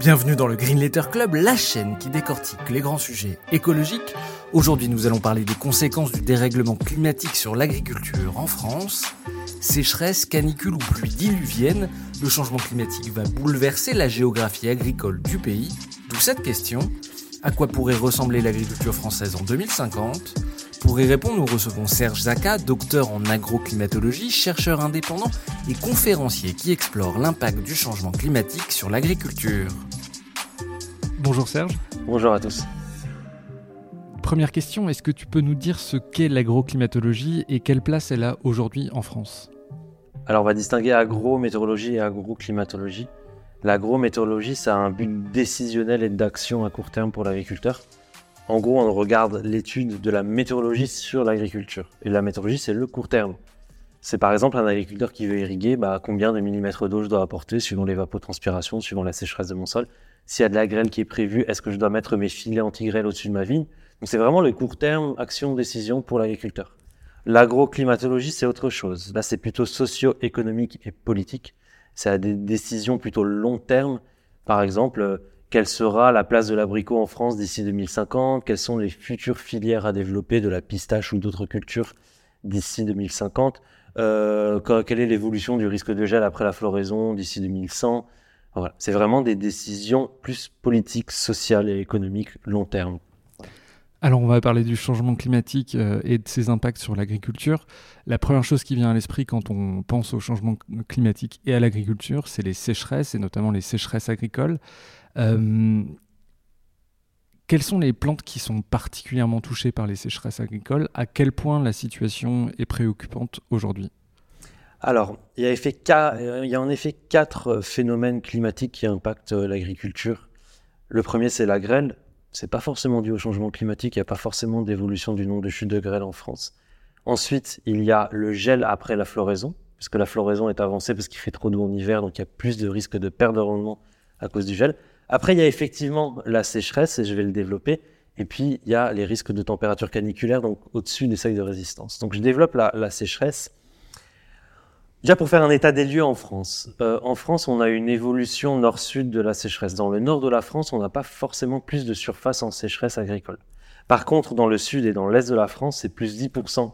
Bienvenue dans le Green Letter Club, la chaîne qui décortique les grands sujets écologiques. Aujourd'hui, nous allons parler des conséquences du dérèglement climatique sur l'agriculture en France. Sécheresse, canicule ou pluie diluvienne, le changement climatique va bouleverser la géographie agricole du pays. D'où cette question à quoi pourrait ressembler l'agriculture française en 2050 Pour y répondre, nous recevons Serge Zaka, docteur en agroclimatologie, chercheur indépendant et conférencier qui explore l'impact du changement climatique sur l'agriculture. Bonjour Serge. Bonjour à tous. Première question, est-ce que tu peux nous dire ce qu'est l'agroclimatologie et quelle place elle a aujourd'hui en France? Alors on va distinguer agrométéorologie et agroclimatologie. L'agrométéorologie, ça a un but décisionnel et d'action à court terme pour l'agriculteur. En gros, on regarde l'étude de la météorologie sur l'agriculture. Et la météorologie, c'est le court terme. C'est par exemple un agriculteur qui veut irriguer, bah, combien de millimètres d'eau je dois apporter suivant l'évapotranspiration, suivant la sécheresse de mon sol. S'il y a de la grêle qui est prévue, est-ce que je dois mettre mes filets anti-grêle au-dessus de ma vigne? Donc c'est vraiment le court terme, action, décision pour l'agriculteur. L'agroclimatologie, c'est autre chose. Là, c'est plutôt socio-économique et politique c'est à des décisions plutôt long terme. Par exemple, quelle sera la place de l'abricot en France d'ici 2050 Quelles sont les futures filières à développer de la pistache ou d'autres cultures d'ici 2050 euh, Quelle est l'évolution du risque de gel après la floraison d'ici 2100 voilà. C'est vraiment des décisions plus politiques, sociales et économiques long terme. Alors on va parler du changement climatique euh, et de ses impacts sur l'agriculture. La première chose qui vient à l'esprit quand on pense au changement climatique et à l'agriculture, c'est les sécheresses et notamment les sécheresses agricoles. Euh, quelles sont les plantes qui sont particulièrement touchées par les sécheresses agricoles? À quel point la situation est préoccupante aujourd'hui? Alors, il y, a il y, a en effet quatre phénomènes climatiques qui impactent l'agriculture. Le premier, c'est la grêle, c'est pas forcément dû au changement climatique, il n'y a pas forcément d'évolution du nombre de chutes de grêle en France. Ensuite, il y a le gel après la floraison, puisque la floraison est avancée parce qu'il fait trop doux en hiver, donc il y a plus de risques de perte de rendement à cause du gel. Après, il y a effectivement la sécheresse, et je vais le développer. Et puis, il y a les risques de température caniculaire, donc au-dessus des seuils de résistance. Donc, je développe la sécheresse. Déjà pour faire un état des lieux en France. Euh, en France, on a une évolution nord-sud de la sécheresse. Dans le nord de la France, on n'a pas forcément plus de surface en sécheresse agricole. Par contre, dans le sud et dans l'est de la France, c'est plus 10%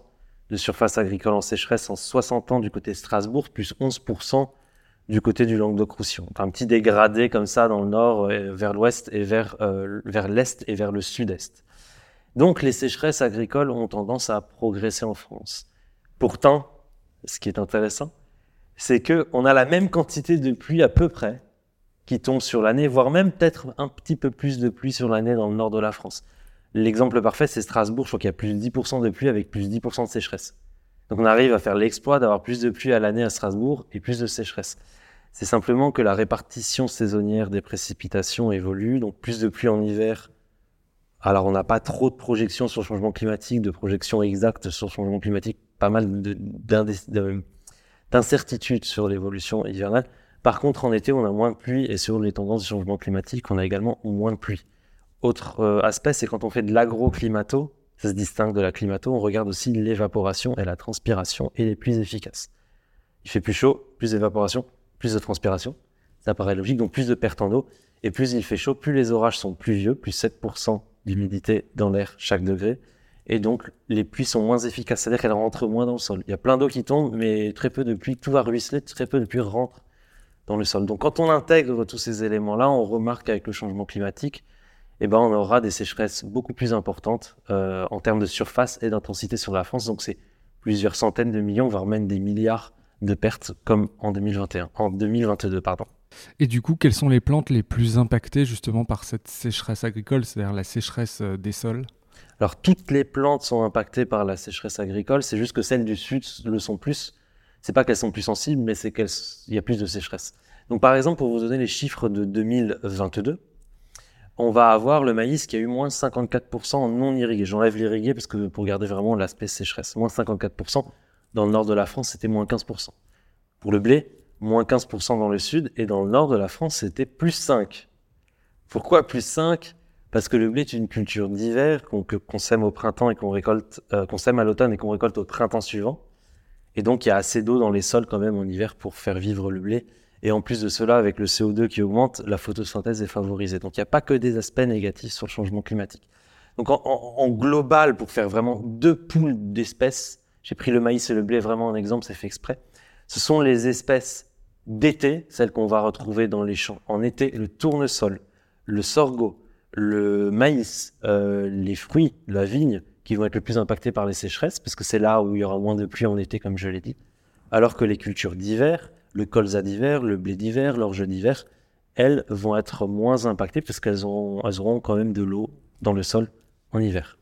de surface agricole en sécheresse en 60 ans du côté de Strasbourg, plus 11% du côté du Languedoc-Roussillon. Un petit dégradé comme ça dans le nord, euh, vers l'ouest et vers, euh, vers l'est et vers le sud-est. Donc les sécheresses agricoles ont tendance à progresser en France. Pourtant, ce qui est intéressant, c'est que on a la même quantité de pluie à peu près qui tombe sur l'année, voire même peut-être un petit peu plus de pluie sur l'année dans le nord de la France. L'exemple parfait, c'est Strasbourg. Je crois qu'il y a plus de 10% de pluie avec plus de 10% de sécheresse. Donc on arrive à faire l'exploit d'avoir plus de pluie à l'année à Strasbourg et plus de sécheresse. C'est simplement que la répartition saisonnière des précipitations évolue, donc plus de pluie en hiver. Alors on n'a pas trop de projections sur le changement climatique, de projections exactes sur le changement climatique pas mal d'incertitudes sur l'évolution hivernale. Par contre, en été, on a moins de pluie et sur les tendances du changement climatique, on a également moins de pluie. Autre euh, aspect, c'est quand on fait de l'agroclimato, ça se distingue de la climato, on regarde aussi l'évaporation et la transpiration et les pluies efficaces. Il fait plus chaud, plus d'évaporation, plus de transpiration. Ça paraît logique, donc plus de pertes en eau. Et plus il fait chaud, plus les orages sont pluvieux, plus 7% d'humidité dans l'air chaque degré et donc les pluies sont moins efficaces, c'est-à-dire qu'elles rentrent moins dans le sol. Il y a plein d'eau qui tombe, mais très peu de pluie, tout va ruisseler, très peu de pluie rentre dans le sol. Donc quand on intègre tous ces éléments-là, on remarque avec le changement climatique, eh ben, on aura des sécheresses beaucoup plus importantes euh, en termes de surface et d'intensité sur la France. Donc c'est plusieurs centaines de millions, voire même des milliards de pertes comme en 2021, en 2022, pardon. Et du coup, quelles sont les plantes les plus impactées justement par cette sécheresse agricole, c'est-à-dire la sécheresse euh, des sols? Alors toutes les plantes sont impactées par la sécheresse agricole, c'est juste que celles du sud le sont plus. C'est pas qu'elles sont plus sensibles, mais c'est qu'il y a plus de sécheresse. Donc par exemple, pour vous donner les chiffres de 2022, on va avoir le maïs qui a eu moins 54% en non irrigué. J'enlève l'irrigué parce que pour garder vraiment l'aspect sécheresse. Moins 54%. Dans le nord de la France, c'était moins 15%. Pour le blé, moins 15% dans le sud. Et dans le nord de la France, c'était plus 5. Pourquoi plus 5 Parce que le blé est une culture d'hiver qu'on sème au printemps et qu'on récolte, euh, qu'on sème à l'automne et qu'on récolte au printemps suivant. Et donc, il y a assez d'eau dans les sols quand même en hiver pour faire vivre le blé. Et en plus de cela, avec le CO2 qui augmente, la photosynthèse est favorisée. Donc il n'y a pas que des aspects négatifs sur le changement climatique. Donc en, global, pour faire vraiment deux poules d'espèces, j'ai pris le maïs et le blé vraiment en exemple, c'est fait exprès. Ce sont les espèces d'été, celles qu'on va retrouver dans les champs. En été, le tournesol, le sorgho, le maïs, euh, les fruits, la vigne, qui vont être le plus impactés par les sécheresses, parce que c'est là où il y aura moins de pluie en été, comme je l'ai dit. Alors que les cultures d'hiver, le colza d'hiver, le blé d'hiver, l'orge d'hiver, elles vont être moins impactées parce qu'elles auront, quand même de l'eau dans le sol en hiver.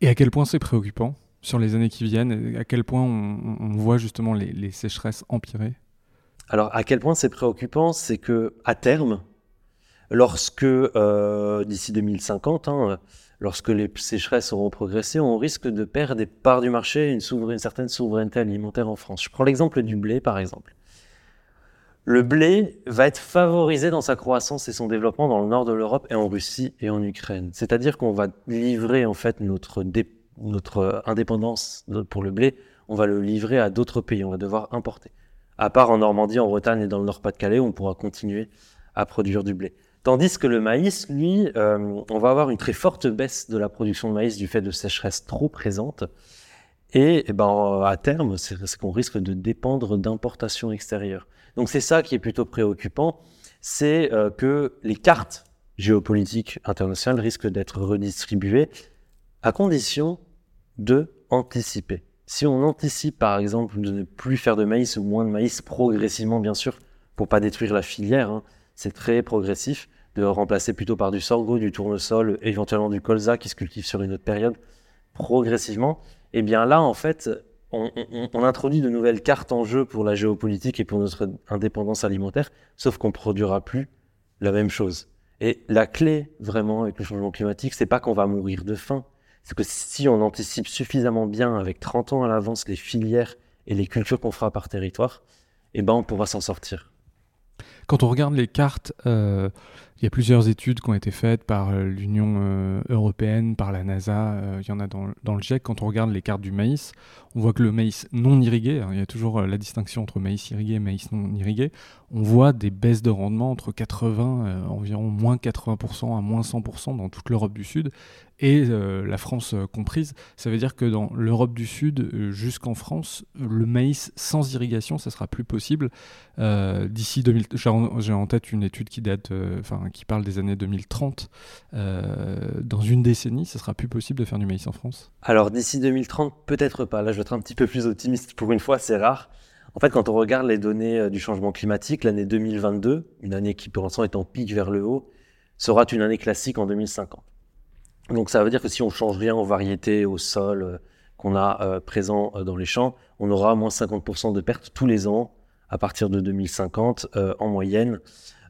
Et à quel point c'est préoccupant? Sur les années qui viennent À quel point on, voit justement les, sécheresses empirer? Alors, à quel point c'est préoccupant C'est que à terme, lorsque euh, d'ici 2050, lorsque les sécheresses auront progressé, on risque de perdre des parts du marché, une, une certaine souveraineté alimentaire en France. Je prends l'exemple du blé, par exemple. Le blé va être favorisé dans sa croissance et son développement dans le nord de l'Europe et en Russie et en Ukraine. C'est-à-dire qu'on va livrer en fait notre, notre indépendance pour le blé, on va le livrer à d'autres pays, on va devoir importer. À part en Normandie, en Bretagne et dans le Nord-Pas-de-Calais, on pourra continuer à produire du blé. Tandis que le maïs, lui, euh, on va avoir une très forte baisse de la production de maïs du fait de sécheresse trop présente. Et, eh ben, à terme, c'est qu'on risque de dépendre d'importations extérieures. Donc c'est ça qui est plutôt préoccupant, c'est euh, que les cartes géopolitiques internationales risquent d'être redistribuées à condition de anticiper. Si on anticipe par exemple de ne plus faire de maïs ou moins de maïs progressivement bien sûr pour pas détruire la filière, hein, c'est très progressif de remplacer plutôt par du sorgho, du tournesol, éventuellement du colza qui se cultive sur une autre période, progressivement. Et eh bien là, en fait, on, introduit de nouvelles cartes en jeu pour la géopolitique et pour notre indépendance alimentaire, sauf qu'on produira plus la même chose. Et la clé, vraiment, avec le changement climatique, c'est pas qu'on va mourir de faim. C'est que si on anticipe suffisamment bien, avec 30 ans à l'avance, les filières et les cultures qu'on fera par territoire, eh ben, on pourra s'en sortir. Quand on regarde les cartes, euh, il y a plusieurs études qui ont été faites par euh, l'Union euh, européenne, par la NASA, il y en a dans, le GIEC. Quand on regarde les cartes du maïs, on voit que le maïs non irrigué, hein, il y a toujours la distinction entre maïs irrigué et maïs non irrigué, on voit des baisses de rendement entre 80, environ moins 80% à moins 100% dans toute l'Europe du Sud, et la France comprise. Ça veut dire que dans l'Europe du Sud jusqu'en France, le maïs sans irrigation, ça sera plus possible d'ici 2000 j'ai en tête une étude qui date, euh, enfin, qui parle des années 2030. Euh, dans une décennie, ce sera plus possible de faire du maïs en France? Alors d'ici 2030, peut-être pas. Là, je vais être un petit peu plus optimiste. Pour une fois, c'est rare. En fait, quand on regarde les données euh, du changement climatique, l'année 2022, une année qui pour l'instant est en pic vers le haut, sera une année classique en 2050. Donc ça veut dire que si on change rien aux variétés, au sol qu'on a présent dans les champs, on aura moins 50% de pertes tous les ans à partir de 2050 euh, en moyenne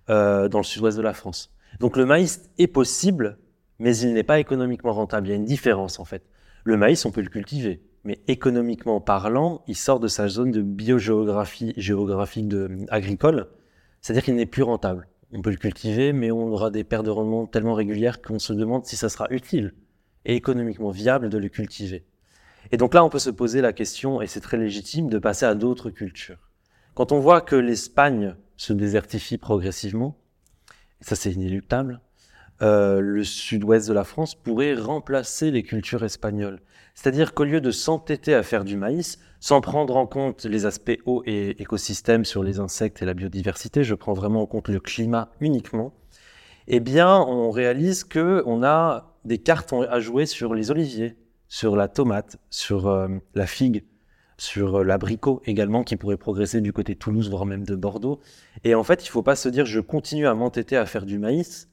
euh, dans le sud-ouest de la France. Donc le maïs est possible, mais il n'est pas économiquement rentable. Il y a une différence en fait. Le maïs, on peut le cultiver, mais économiquement parlant, il sort de sa zone de biogéographie géographique agricole, c'est-à-dire qu'il n'est plus rentable. On peut le cultiver, mais on aura des pertes de rendement tellement régulières qu'on se demande si ça sera utile et économiquement viable de le cultiver. Et donc là, on peut se poser la question, et c'est très légitime, de passer à d'autres cultures. Quand on voit que l'Espagne se désertifie progressivement, et ça c'est inéluctable, euh, le sud-ouest de la France pourrait remplacer les cultures espagnoles. C'est-à-dire qu'au lieu de s'entêter à faire du maïs, sans prendre en compte les aspects eau et écosystème sur les insectes et la biodiversité, je prends vraiment en compte le climat uniquement, eh bien on réalise qu'on a des cartes à jouer sur les oliviers, sur la tomate, sur euh, la figue, sur euh, l'abricot également qui pourrait progresser du côté de Toulouse, voire même de Bordeaux. Et en fait, il ne faut pas se dire je continue à m'entêter à faire du maïs,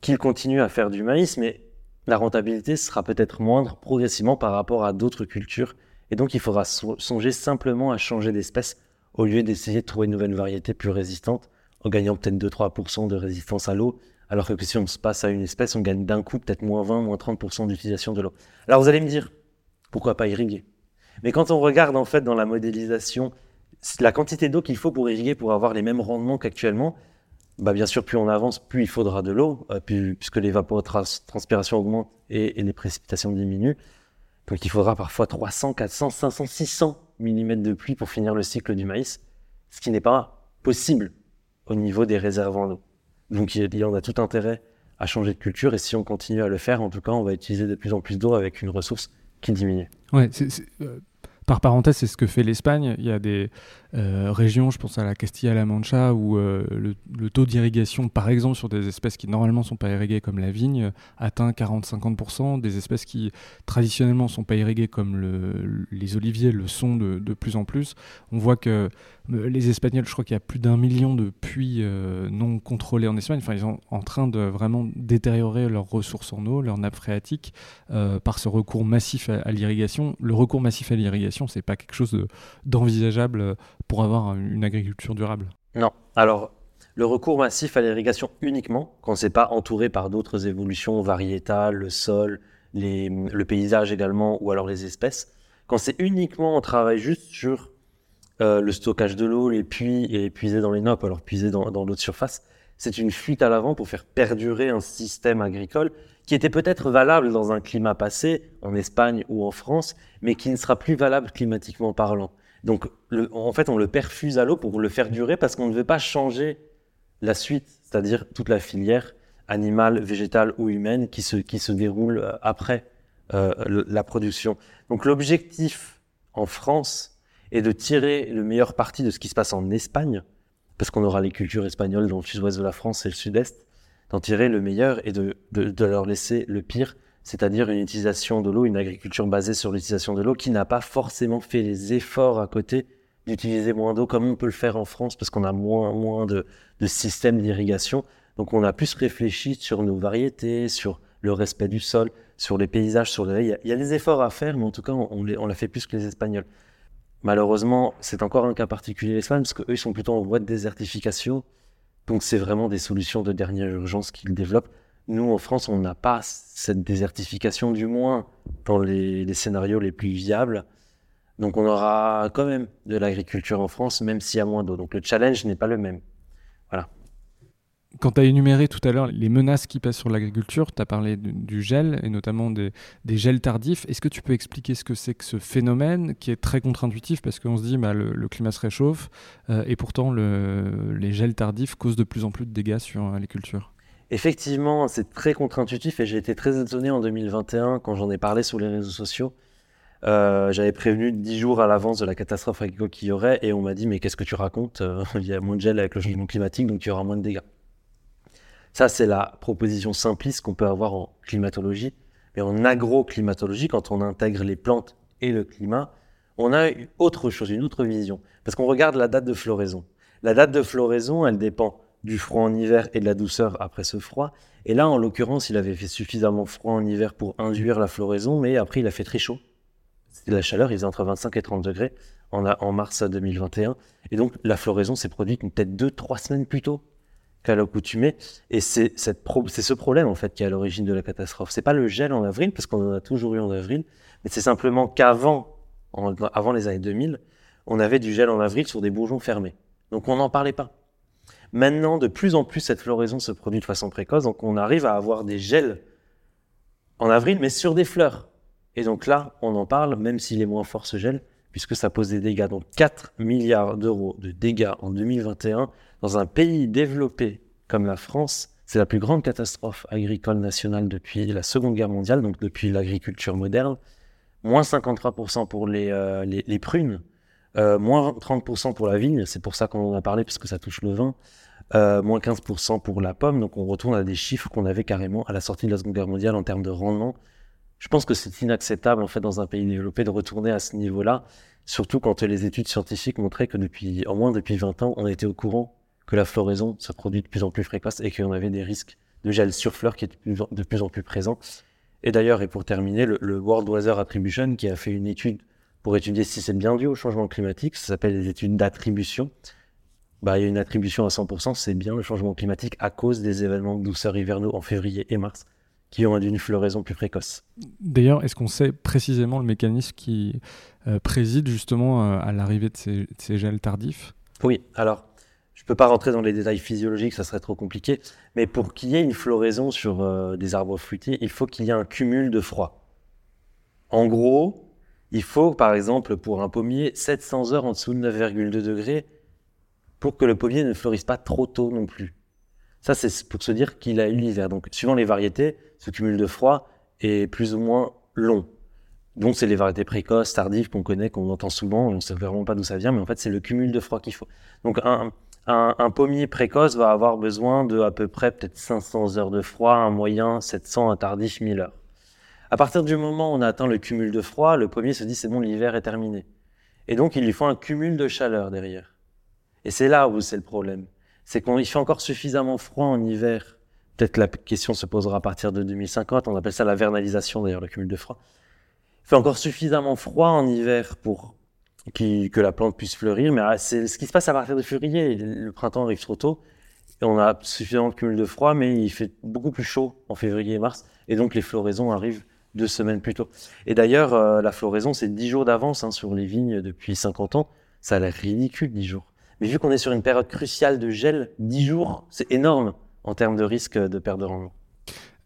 qu'il continue à faire du maïs, mais la rentabilité sera peut-être moindre progressivement par rapport à d'autres cultures. Et donc, il faudra songer simplement à changer d'espèce au lieu d'essayer de trouver une nouvelle variété plus résistante en gagnant peut-être 2-3% de résistance à l'eau, alors que si on se passe à une espèce, on gagne d'un coup peut-être moins 20, moins 30% d'utilisation de l'eau. Alors vous allez me dire, pourquoi pas irriguer? Mais quand on regarde en fait dans la modélisation la quantité d'eau qu'il faut pour irriguer pour avoir les mêmes rendements qu'actuellement, bah bien sûr, plus on avance, plus il faudra de l'eau, euh, puisque l'évapotranspiration augmente et, et, les précipitations diminuent. Donc il faudra parfois 300, 400, 500, 600 mm de pluie pour finir le cycle du maïs, ce qui n'est pas possible au niveau des réservoirs d'eau. Donc il y en a tout intérêt à changer de culture et si on continue à le faire, en tout cas, on va utiliser de plus en plus d'eau avec une ressource qui diminue. Ouais, euh, par parenthèse, c'est ce que fait l'Espagne. Il y a des euh, régions, je pense à la Castilla-La Mancha, où euh, le, taux d'irrigation, par exemple, sur des espèces qui normalement ne sont pas irriguées comme la vigne, atteint 40-50%. Des espèces qui traditionnellement ne sont pas irriguées comme les oliviers le sont de, plus en plus. On voit que euh, les Espagnols, je crois qu'il y a plus d'un million de puits non contrôlés en Espagne. Enfin, ils sont en train de vraiment détériorer leurs ressources en eau, leurs nappes phréatiques, par ce recours massif à l'irrigation. Le recours massif à l'irrigation, c'est pas quelque chose d'envisageable pour avoir une agriculture durable. Non. Alors, le recours massif à l'irrigation uniquement, quand c'est pas entouré par d'autres évolutions variétales, le sol, le paysage également, ou alors les espèces, quand c'est uniquement on travaille juste sur euh, le stockage de l'eau, les puits et puiser dans les nappes, alors puiser dans, dans l'eau de surface, c'est une fuite à l'avant pour faire perdurer un système agricole qui était peut-être valable dans un climat passé, en Espagne ou en France, mais qui ne sera plus valable climatiquement parlant. Donc, en fait, on le perfuse à l'eau pour le faire durer parce qu'on ne veut pas changer la suite, c'est-à-dire toute la filière animale, végétale ou humaine qui se, qui se déroule euh, après euh, la production. Donc, l'objectif en France est de tirer le meilleur parti de ce qui se passe en Espagne, parce qu'on aura les cultures espagnoles dans le sud-ouest de la France et le sud-est, d'en tirer le meilleur et de, de, leur laisser le pire, c'est-à-dire une utilisation de l'eau, une agriculture basée sur l'utilisation de l'eau qui n'a pas forcément fait les efforts à côté d'utiliser moins d'eau comme on peut le faire en France parce qu'on a moins, de, systèmes d'irrigation. Donc on a plus réfléchi sur nos variétés, sur le respect du sol, sur les paysages, sur les... Il y a des efforts à faire, mais en tout cas, on l'a fait plus que les Espagnols. Malheureusement, c'est encore un cas particulier l'Espagne parce qu'eux, ils sont plutôt en voie de désertification. Donc c'est vraiment des solutions de dernière urgence qu'ils développent. Nous, en France, on n'a pas cette désertification, du moins dans les, scénarios les plus viables. Donc on aura quand même de l'agriculture en France, même s'il y a moins d'eau. Donc le challenge n'est pas le même. Voilà. Quand tu as énuméré tout à l'heure les menaces qui pèsent sur l'agriculture, tu as parlé du gel et notamment des, gels tardifs. Est-ce que tu peux expliquer ce que c'est que ce phénomène qui est très contre-intuitif parce qu'on se dit bah, le, climat se réchauffe euh, et pourtant les gels tardifs causent de plus en plus de dégâts sur euh, les cultures? Effectivement, c'est très contre-intuitif et j'ai été très étonné en 2021 quand j'en ai parlé sur les réseaux sociaux. Euh, j'avais prévenu dix jours à l'avance de la catastrophe agricole qu'il y aurait et on m'a dit mais qu'est-ce que tu racontes? Il y a moins de gel avec le changement climatique donc il y aura moins de dégâts. Ça, c'est la proposition simpliste qu'on peut avoir en climatologie. Mais en agroclimatologie, quand on intègre les plantes et le climat, on a autre chose, une autre vision. Parce qu'on regarde la date de floraison. La date de floraison, elle dépend du froid en hiver et de la douceur après ce froid. Et là, en l'occurrence, il avait fait suffisamment froid en hiver pour induire la floraison, mais après, il a fait très chaud. La chaleur, il faisait entre 25 et 30 degrés en, mars 2021. Et donc, la floraison s'est produite peut-être deux, trois semaines plus tôt qu'à l'accoutumée. Et c'est ce problème, en fait, qui est à l'origine de la catastrophe. C'est pas le gel en avril, parce qu'on en a toujours eu en avril, mais c'est simplement qu'avant, avant les années 2000, on avait du gel en avril sur des bourgeons fermés. Donc on n'en parlait pas. Maintenant, de plus en plus, cette floraison se produit de façon précoce, donc on arrive à avoir des gels en avril, mais sur des fleurs. Et donc là, on en parle, même s'il est moins fort ce gel, puisque ça pose des dégâts. Donc 4 milliards d'euros de dégâts en 2021 dans un pays développé comme la France, c'est la plus grande catastrophe agricole nationale depuis la Seconde Guerre mondiale, donc depuis l'agriculture moderne. Moins 53% pour les, euh, les, prunes, euh, moins 30% pour la vigne, c'est pour ça qu'on en a parlé, puisque ça touche le vin, euh, moins 15% pour la pomme, donc on retourne à des chiffres qu'on avait carrément à la sortie de la Seconde Guerre mondiale en termes de rendement. Je pense que c'est inacceptable, en fait, dans un pays développé, de retourner à ce niveau-là, surtout quand les études scientifiques montraient que depuis, au moins depuis 20 ans, on était au courant que la floraison se produit de plus en plus fréquente et qu'on avait des risques de gel sur fleurs qui étaient de plus en plus présents. Et d'ailleurs, et pour terminer, le, World Weather Attribution, qui a fait une étude pour étudier si c'est bien dû au changement climatique. Ça s'appelle les études d'attribution. Bah, il y a une attribution à 100%, c'est bien le changement climatique à cause des événements de douceur hivernaux en février et mars qui ont une floraison plus précoce. D'ailleurs, est-ce qu'on sait précisément le mécanisme qui euh, préside justement euh, à l'arrivée de ces, ces, gels tardifs? Oui, alors je ne peux pas rentrer dans les détails physiologiques, ça serait trop compliqué, mais pour qu'il y ait une floraison sur euh, des arbres fruitiers, il faut qu'il y ait un cumul de froid. En gros, il faut par exemple pour un pommier 700 heures en dessous de 9,2 degrés pour que le pommier ne fleurisse pas trop tôt non plus. Ça, c'est pour se dire qu'il a eu l'hiver. Donc, suivant les variétés, ce cumul de froid est plus ou moins long. Donc, c'est les variétés précoces, tardives qu'on connaît, qu'on entend souvent. On ne sait vraiment pas d'où ça vient, mais en fait, c'est le cumul de froid qu'il faut. Donc, un, un, pommier précoce va avoir besoin de à peu près peut-être 500 heures de froid, un moyen 700, un tardif 1000 heures. À partir du moment où on a atteint le cumul de froid, le pommier se dit c'est bon, l'hiver est terminé. Et donc, il lui faut un cumul de chaleur derrière. Et c'est là où c'est le problème. C'est qu'il fait encore suffisamment froid en hiver. Peut-être la question se posera à partir de 2050. On appelle ça la vernalisation, d'ailleurs, le cumul de froid. Il fait encore suffisamment froid en hiver pour que la plante puisse fleurir. Mais ah, c'est ce qui se passe à partir de février. Le printemps arrive trop tôt. Et on a suffisamment de cumul de froid, mais il fait beaucoup plus chaud en février et mars. Et donc, les floraisons arrivent deux semaines plus tôt. Et d'ailleurs, euh, la floraison, c'est dix jours d'avance hein, sur les vignes depuis 50 ans. Ça a l'air ridicule, dix jours. Mais vu qu'on est sur une période cruciale de gel, 10 jours, c'est énorme en termes de risque de perte de rendement.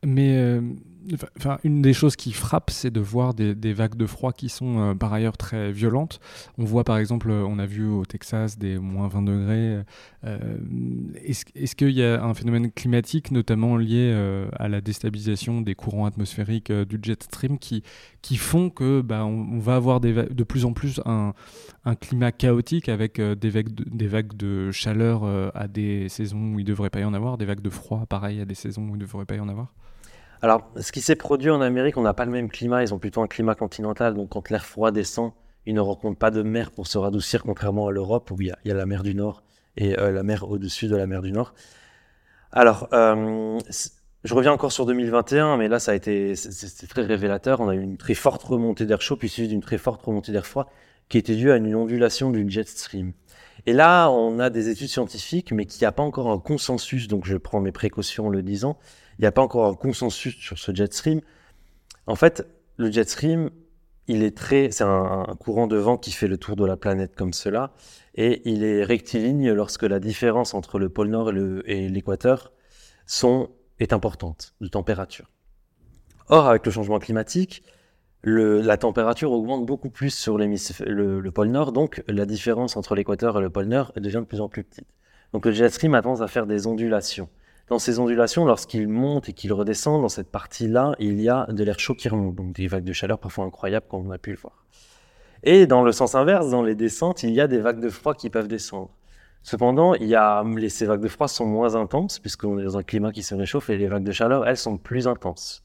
Mais euh, Une des choses qui frappe, c'est de voir des, vagues de froid qui sont euh, par ailleurs très violentes. On voit par exemple, on a vu au Texas des moins 20 degrés. Euh, est-ce, qu'il y a un phénomène climatique, notamment lié euh, à la déstabilisation des courants atmosphériques du jet stream, qui, font que bah, va avoir de plus en plus un, climat chaotique avec des vagues de chaleur à des saisons où il ne devrait pas y en avoir, des vagues de froid pareil à des saisons où il ne devrait pas y en avoir? Alors, ce qui s'est produit en Amérique, on n'a pas le même climat, ils ont plutôt un climat continental, donc quand l'air froid descend, ils ne rencontrent pas de mer pour se radoucir, contrairement à l'Europe, où il y, a, la mer du Nord et euh, la mer au-dessus de la mer du Nord. Alors, euh, je reviens encore sur 2021, mais là, ça a été très révélateur. On a eu une très forte remontée d'air chaud, puis suivi d'une très forte remontée d'air froid, qui était due à une ondulation du jet stream. Et là, on a des études scientifiques, mais qui n'y a pas encore un consensus, donc je prends mes précautions en le disant, il n'y a pas encore un consensus sur ce jet stream. En fait, le jet stream, il est très, c'est un, courant de vent qui fait le tour de la planète comme cela, et il est rectiligne lorsque la différence entre le pôle Nord et l'équateur sont est importante de température. Or, avec le changement climatique, la température augmente beaucoup plus sur le, le, pôle Nord, donc la différence entre l'équateur et le pôle Nord devient de plus en plus petite. Donc le jet stream a tendance à faire des ondulations dans ces ondulations, lorsqu'il monte et qu'il redescend, dans cette partie-là, il y a de l'air chaud qui remonte, donc des vagues de chaleur parfois incroyables comme on a pu le voir. Et dans le sens inverse, dans les descentes, il y a des vagues de froid qui peuvent descendre. Cependant, il y a, ces vagues de froid sont moins intenses puisqu'on est dans un climat qui se réchauffe et les vagues de chaleur, elles, sont plus intenses.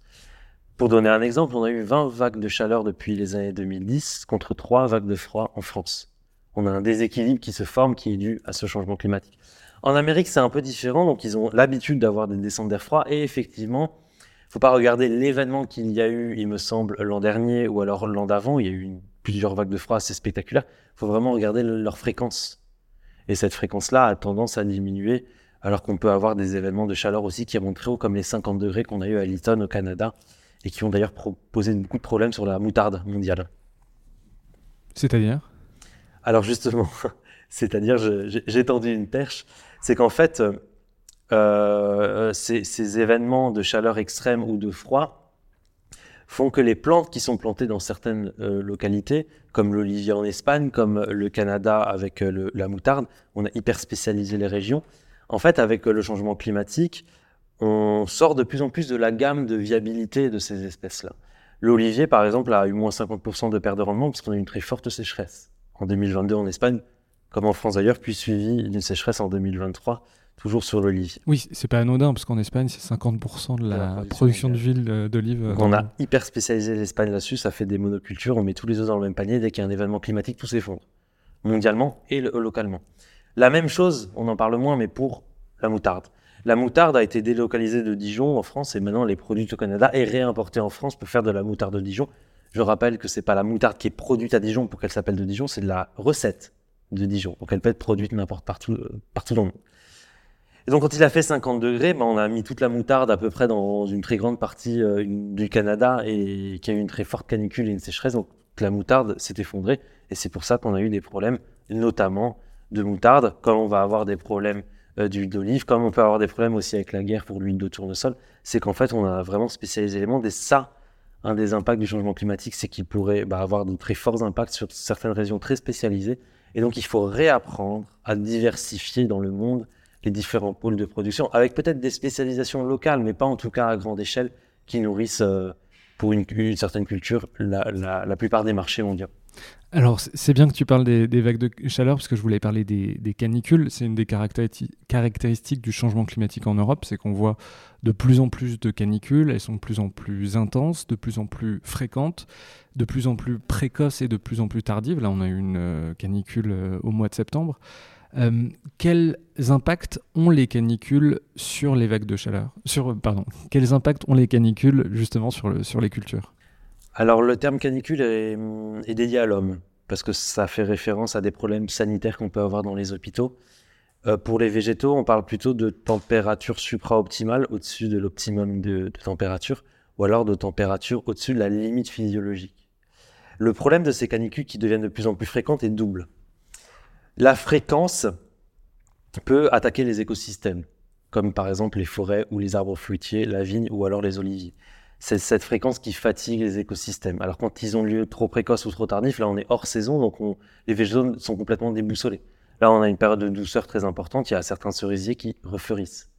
Pour donner un exemple, on a eu 20 vagues de chaleur depuis les années 2010 contre 3 vagues de froid en France. On a un déséquilibre qui se forme qui est dû à ce changement climatique. En Amérique, c'est un peu différent, donc ils ont l'habitude d'avoir des descentes d'air froid, et effectivement, il faut pas regarder l'événement qu'il y a eu, il me semble, l'an dernier ou alors l'an d'avant, il y a eu plusieurs vagues de froid assez spectaculaires, il faut vraiment regarder leur fréquence. Et cette fréquence-là a tendance à diminuer, alors qu'on peut avoir des événements de chaleur aussi qui remontent très haut, comme les 50 degrés qu'on a eu à Lytton au Canada, et qui ont d'ailleurs posé beaucoup de problèmes sur la moutarde mondiale. C'est-à-dire? Alors justement, c'est-à-dire j'ai tendu une perche c'est qu'en fait, euh, euh, ces, événements de chaleur extrême ou de froid font que les plantes qui sont plantées dans certaines euh, localités, comme l'olivier en Espagne, comme le Canada avec la moutarde, on a hyper spécialisé les régions. En fait, avec le changement climatique, on sort de plus en plus de la gamme de viabilité de ces espèces-là. L'olivier, par exemple, a eu moins 50% de perte de rendement parce qu'on a eu une très forte sécheresse. En 2022 en Espagne, comme en France d'ailleurs, puis suivi d'une sécheresse en 2023, toujours sur l'olive. Oui, c'est pas anodin, parce qu'en Espagne, c'est 50% de la, production d'huile euh, d'olive. Euh, on a hyper spécialisé l'Espagne là-dessus, ça fait des monocultures, on met tous les œufs dans le même panier, dès qu'il y a un événement climatique, tout s'effondre, mondialement et localement. La même chose, on en parle moins, mais pour la moutarde. La moutarde a été délocalisée de Dijon en France et maintenant les produits au Canada et réimportés en France pour faire de la moutarde de Dijon Je rappelle que c'est pas la moutarde qui est produite à Dijon pour qu'elle s'appelle de Dijon, c'est de la recette de Dijon. Donc elle peut être produite n'importe partout, euh, partout dans le monde. Et donc quand il a fait 50 degrés, ben, on a mis toute la moutarde à peu près dans une très grande partie euh, du Canada et qui a eu une très forte canicule et une sécheresse. Donc la moutarde s'est effondrée et c'est pour ça qu'on a eu des problèmes, notamment de moutarde, comme on va avoir des problèmes euh, d'huile d'olive, comme on peut avoir des problèmes aussi avec la guerre pour l'huile de tournesol, c'est qu'en fait on a vraiment spécialisé les mondes et ça, un des impacts du changement climatique, c'est qu'il pourrait bah, avoir de très forts impacts sur certaines régions très spécialisées et donc il faut réapprendre à diversifier dans le monde les différents pôles de production, avec peut-être des spécialisations locales, mais pas en tout cas à grande échelle, qui nourrissent euh, pour une, certaine culture la, plupart des marchés mondiaux. Alors, c'est bien que tu parles des, vagues de chaleur, parce que je voulais parler des, canicules. C'est une des caractéristiques du changement climatique en Europe, c'est qu'on voit de plus en plus de canicules, elles sont de plus en plus intenses, de plus en plus fréquentes, de plus en plus précoces et de plus en plus tardives. Là, on a eu une euh, canicule euh, au mois de septembre. Euh, quels impacts ont les canicules sur les vagues de chaleur? Sur, Pardon, quels impacts ont les canicules justement sur, le, sur les cultures? Alors le terme canicule est, est dédié à l'homme, parce que ça fait référence à des problèmes sanitaires qu'on peut avoir dans les hôpitaux. Euh, pour les végétaux, on parle plutôt de température supra-optimale, au-dessus de l'optimum de température, ou alors de température au-dessus de la limite physiologique. Le problème de ces canicules qui deviennent de plus en plus fréquentes est double. La fréquence peut attaquer les écosystèmes, comme par exemple les forêts ou les arbres fruitiers, la vigne ou alors les oliviers. C'est cette fréquence qui fatigue les écosystèmes. Alors quand ils ont lieu trop précoce ou trop tardif, là on est hors saison, donc les végétaux sont complètement déboussolés. Là on a une période de douceur très importante, il y a certains cerisiers qui refleurissent.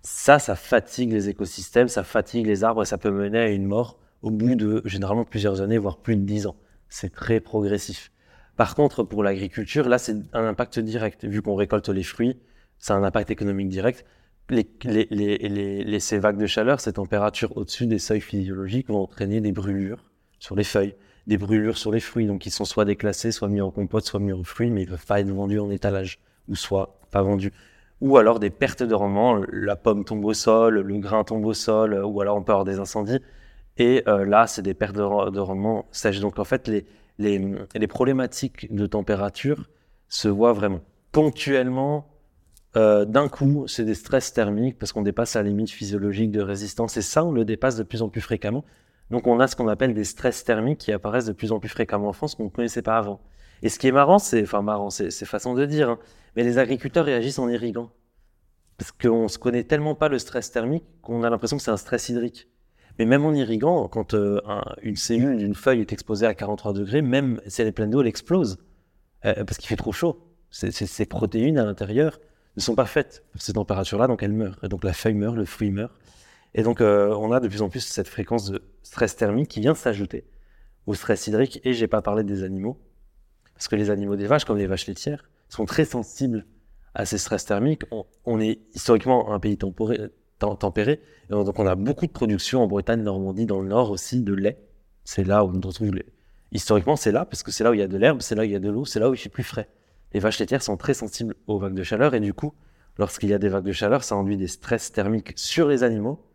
Ça, ça fatigue les écosystèmes, ça fatigue les arbres et ça peut mener à une mort au bout de généralement plusieurs années, voire plus de dix ans. C'est très progressif. Par contre, pour l'agriculture, là, c'est un impact direct. Vu qu'on récolte les fruits, c'est un impact économique direct. Les, ces vagues de chaleur, ces températures au-dessus des seuils physiologiques vont entraîner des brûlures sur les feuilles, des brûlures sur les fruits. Donc, ils sont soit déclassés, soit mis en compote, soit mis en fruits, mais ils ne peuvent pas être vendus en étalage, ou soit pas vendus. Ou alors des pertes de rendement, la pomme tombe au sol, le grain tombe au sol, ou alors on peut avoir des incendies. Et euh, là, c'est des pertes de, de rendement sèches. Donc, en fait, les, les, problématiques de température se voient vraiment. Ponctuellement, euh, d'un coup, c'est des stress thermiques parce qu'on dépasse la limite physiologique de résistance. Et ça, on le dépasse de plus en plus fréquemment. Donc, on a ce qu'on appelle des stress thermiques qui apparaissent de plus en plus fréquemment en France qu'on ne connaissait pas avant. Et ce qui est marrant, c'est, enfin marrant, c'est, façon de dire, hein, mais les agriculteurs réagissent en irriguant. Parce qu'on se connaît tellement pas le stress thermique qu'on a l'impression que c'est un stress hydrique. Mais même en irriguant, quand euh, une cellule d'une feuille est exposée à 43 degrés, même si elle est pleine d'eau, elle explose. Euh, parce qu'il fait trop chaud. Ces protéines à l'intérieur ne sont pas faites pour ces températures-là, donc elles meurent. Et donc la feuille meurt, le fruit meurt. Et donc euh, on a de plus en plus cette fréquence de stress thermique qui vient s'ajouter au stress hydrique. Et j'ai pas parlé des animaux. Parce que les animaux des vaches, comme les vaches laitières, sont très sensibles à ces stress thermiques. On, est historiquement un pays tempéré. donc on a beaucoup de production en Bretagne, Normandie, dans le nord aussi de lait. C'est là où on retrouve les... Historiquement, c'est là parce que c'est là où il y a de l'herbe, c'est là où il y a de l'eau, c'est là où il fait plus frais. Les vaches laitières sont très sensibles aux vagues de chaleur et du coup, lorsqu'il y a des vagues de chaleur, ça induit des stress thermiques sur les animaux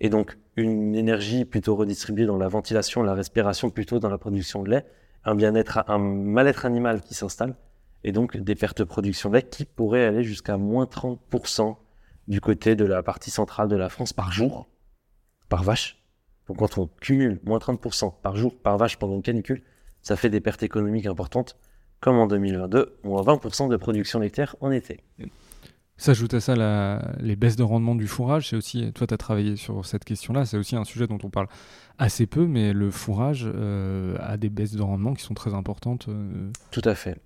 et donc une énergie plutôt redistribuée dans la ventilation, la respiration plutôt dans la production de lait, un bien-être, un mal-être animal qui s'installe et donc des pertes de production de lait qui pourraient aller jusqu'à moins 30% du côté de la partie centrale de la France par jour, par vache. Donc quand on cumule moins 30% par jour par vache pendant une canicule, ça fait des pertes économiques importantes, comme en 2022, moins 20% de production laitière en été. S'ajoute à ça la, les baisses de rendement du fourrage. C'est aussi, toi, tu as travaillé sur cette question-là. C'est aussi un sujet dont on parle assez peu, mais le fourrage euh, a des baisses de rendement qui sont très importantes. Euh. Tout à fait.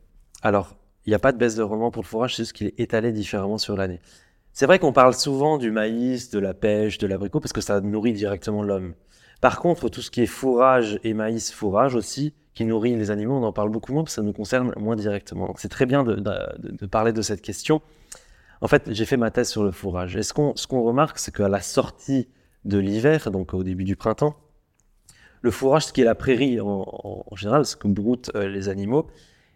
Alors, il n'y a pas de baisse de rendement pour le fourrage, c'est juste qu'il est étalé différemment sur l'année. C'est vrai qu'on parle souvent du maïs, de la pêche, de l'abricot, parce que ça nourrit directement l'homme. Par contre, tout ce qui est fourrage et maïs fourrage aussi, qui nourrit les animaux, on en parle beaucoup moins parce que ça nous concerne moins directement. Donc c'est très bien de, parler de cette question. En fait, j'ai fait ma thèse sur le fourrage. Et ce qu'on remarque, c'est qu'à la sortie de l'hiver, donc au début du printemps, le fourrage, ce qui est la prairie en, général, ce que broutent euh, les animaux,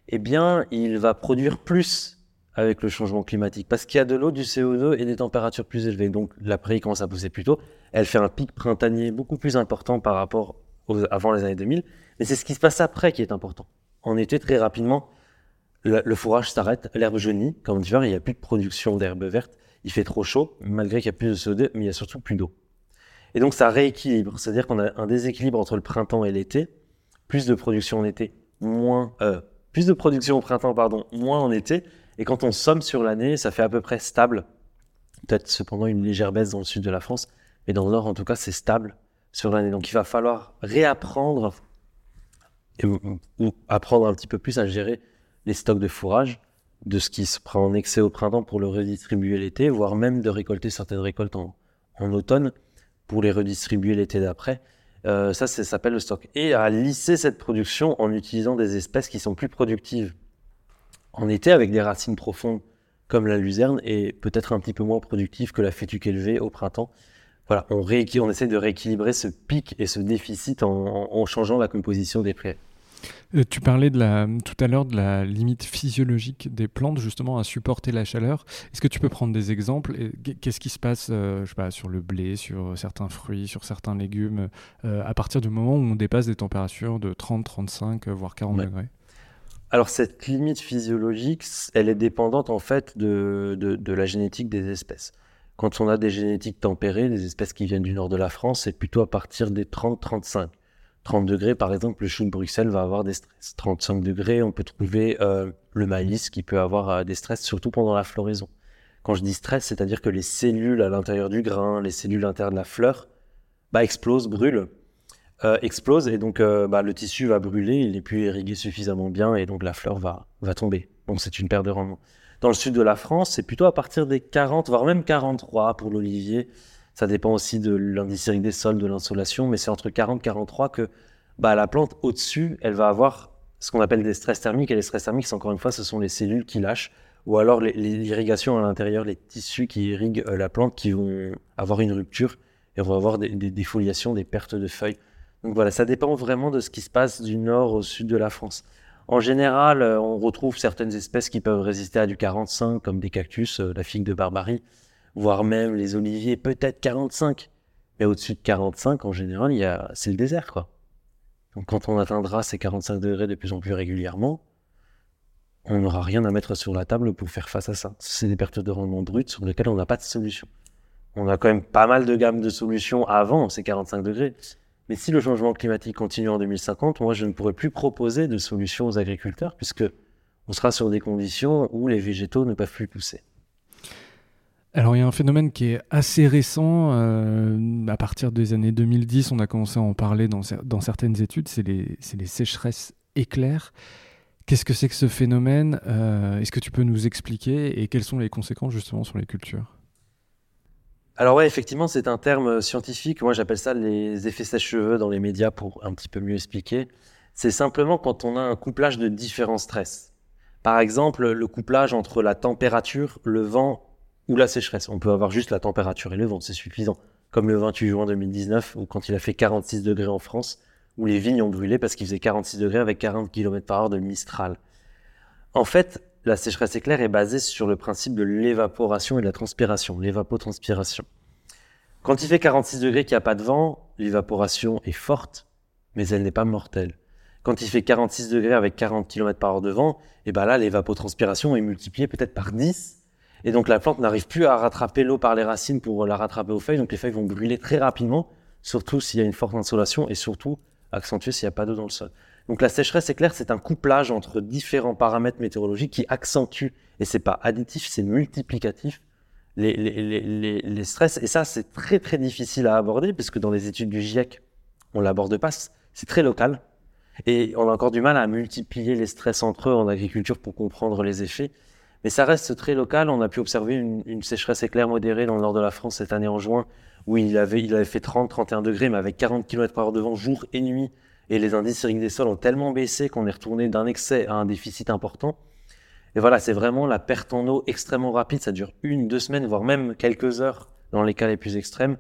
eh bien, il va produire plus avec le changement climatique parce qu'il y a de l'eau, du CO2 et des températures plus élevées. Donc la prairie commence à pousser plus tôt. Elle fait un pic printanier beaucoup plus important par rapport avant les années 2000. Mais c'est ce qui se passe après qui est important. En été, très rapidement, le, fourrage s'arrête, l'herbe jaunit. Comme l'hiver, il n'y a plus de production d'herbe verte. Il fait trop chaud, malgré qu'il y a plus de CO2, mais il y a surtout plus d'eau. Et donc ça rééquilibre, c'est-à-dire qu'on a un déséquilibre entre le printemps et l'été, plus de production en été, moins euh, plus de production au printemps, pardon, moins en été. Et quand on somme sur l'année, ça fait à peu près stable. Peut-être cependant une légère baisse dans le sud de la France, mais dans le nord, en tout cas, c'est stable sur l'année. Donc il va falloir réapprendre ou apprendre un petit peu plus à gérer les stocks de fourrage, de ce qui se prend en excès au printemps pour le redistribuer l'été, voire même de récolter certaines récoltes en automne pour les redistribuer l'été d'après. Euh, ça, ça s'appelle le stock. Et à lisser cette production en utilisant des espèces qui sont plus productives en été avec des racines profondes comme la luzerne et peut-être un petit peu moins productives que la fétuque élevée au printemps. Voilà, on, on essaie de rééquilibrer ce pic et ce déficit en changeant la composition des prairies. Euh, tu parlais de la, tout à l'heure de la limite physiologique des plantes justement à supporter la chaleur. Est-ce que tu peux prendre des exemples Qu'est-ce qui se passe euh, je sais pas, sur le blé, sur certains fruits, sur certains légumes, euh, à partir du moment où on dépasse des températures de 30, 35, voire 40 degrés? Alors cette limite physiologique, elle est dépendante en fait de, de, de, la génétique des espèces. Quand on a des génétiques tempérées, des espèces qui viennent du nord de la France, c'est plutôt à partir des 30-35. 30 degrés, par exemple, le chou de Bruxelles va avoir des stress. 35 degrés, on peut trouver euh, le maïs qui peut avoir euh, des stress, surtout pendant la floraison. Quand je dis stress, c'est-à-dire que les cellules à l'intérieur du grain, les cellules l'intérieur de la fleur, bah, explosent, brûlent, euh, explosent, et donc bah, le tissu va brûler, il n'est plus irrigué suffisamment bien, et donc la fleur va, va tomber. Donc c'est une perte de rendement. Dans le sud de la France, c'est plutôt à partir des 40, voire même 43 pour l'olivier, ça dépend aussi de l'indice des sols, de l'insolation, mais c'est entre 40 et 43 que bah, la plante au-dessus, elle va avoir ce qu'on appelle des stress thermiques. Et les stress thermiques, encore une fois, ce sont les cellules qui lâchent, ou alors l'irrigation à l'intérieur, les tissus qui irriguent euh, la plante qui vont avoir une rupture et on va avoir des, des défoliations, des pertes de feuilles. Donc voilà, ça dépend vraiment de ce qui se passe du nord au sud de la France. En général, euh, on retrouve certaines espèces qui peuvent résister à du 45, comme des cactus, euh, la figue de Barbarie, voire même les oliviers, peut-être 45. Mais au-dessus de 45, en général, il y a, c'est le désert, quoi. Donc quand on atteindra ces 45 degrés de plus en plus régulièrement, on n'aura rien à mettre sur la table pour faire face à ça. C'est des pertes de rendement brutes sur lesquelles on n'a pas de solution. On a quand même pas mal de gammes de solutions avant ces 45 degrés. Mais si le changement climatique continue en 2050, moi je ne pourrai plus proposer de solutions aux agriculteurs puisque on sera sur des conditions où les végétaux ne peuvent plus pousser. Alors il y a un phénomène qui est assez récent. Euh, à partir des années 2010, on a commencé à en parler dans, certaines études. C'est les, sécheresses éclairs. Qu'est-ce que c'est que ce phénomène euh, Est-ce que tu peux nous expliquer et quelles sont les conséquences justement sur les cultures? Alors ouais, effectivement, c'est un terme scientifique. Moi, j'appelle ça les effets sèche-cheveux dans les médias pour un petit peu mieux expliquer. C'est simplement quand on a un couplage de différents stress. Par exemple, le couplage entre la température, le vent ou la sécheresse. On peut avoir juste la température et le vent, c'est suffisant. Comme le 28 juin 2019, où quand il a fait 46 degrés en France, où les vignes ont brûlé parce qu'il faisait 46 degrés avec 40 km par heure de Mistral. En fait, la sécheresse éclair est basée sur le principe de l'évaporation et de la transpiration, l'évapotranspiration. Quand il fait 46 degrés qu'il n'y a pas de vent, l'évaporation est forte, mais elle n'est pas mortelle. Quand il fait 46 degrés avec 40 km par heure de vent, et eh ben là, l'évapotranspiration est multipliée peut-être par 10, et donc la plante n'arrive plus à rattraper l'eau par les racines pour la rattraper aux feuilles. Donc les feuilles vont brûler très rapidement, surtout s'il y a une forte insolation et surtout accentuer s'il n'y a pas d'eau dans le sol. Donc la sécheresse éclair, c'est un couplage entre différents paramètres météorologiques qui accentuent, et c'est pas additif, c'est multiplicatif, les, les, les, les, stress. Et ça, c'est très très difficile à aborder, puisque dans les études du GIEC, on l'aborde pas, c'est très local. Et on a encore du mal à multiplier les stress entre eux en agriculture pour comprendre les effets. Mais ça reste très local. On a pu observer une, sécheresse éclair modérée dans le nord de la France cette année en juin, où il avait, fait 30-31 degrés, mais avec 40 km par heure de vent jour et nuit. Et les indices sériques des sols ont tellement baissé qu'on est retourné d'un excès à un déficit important. Et voilà, c'est vraiment la perte en eau extrêmement rapide. Ça dure une, deux semaines, voire même quelques heures dans les cas les plus extrêmes.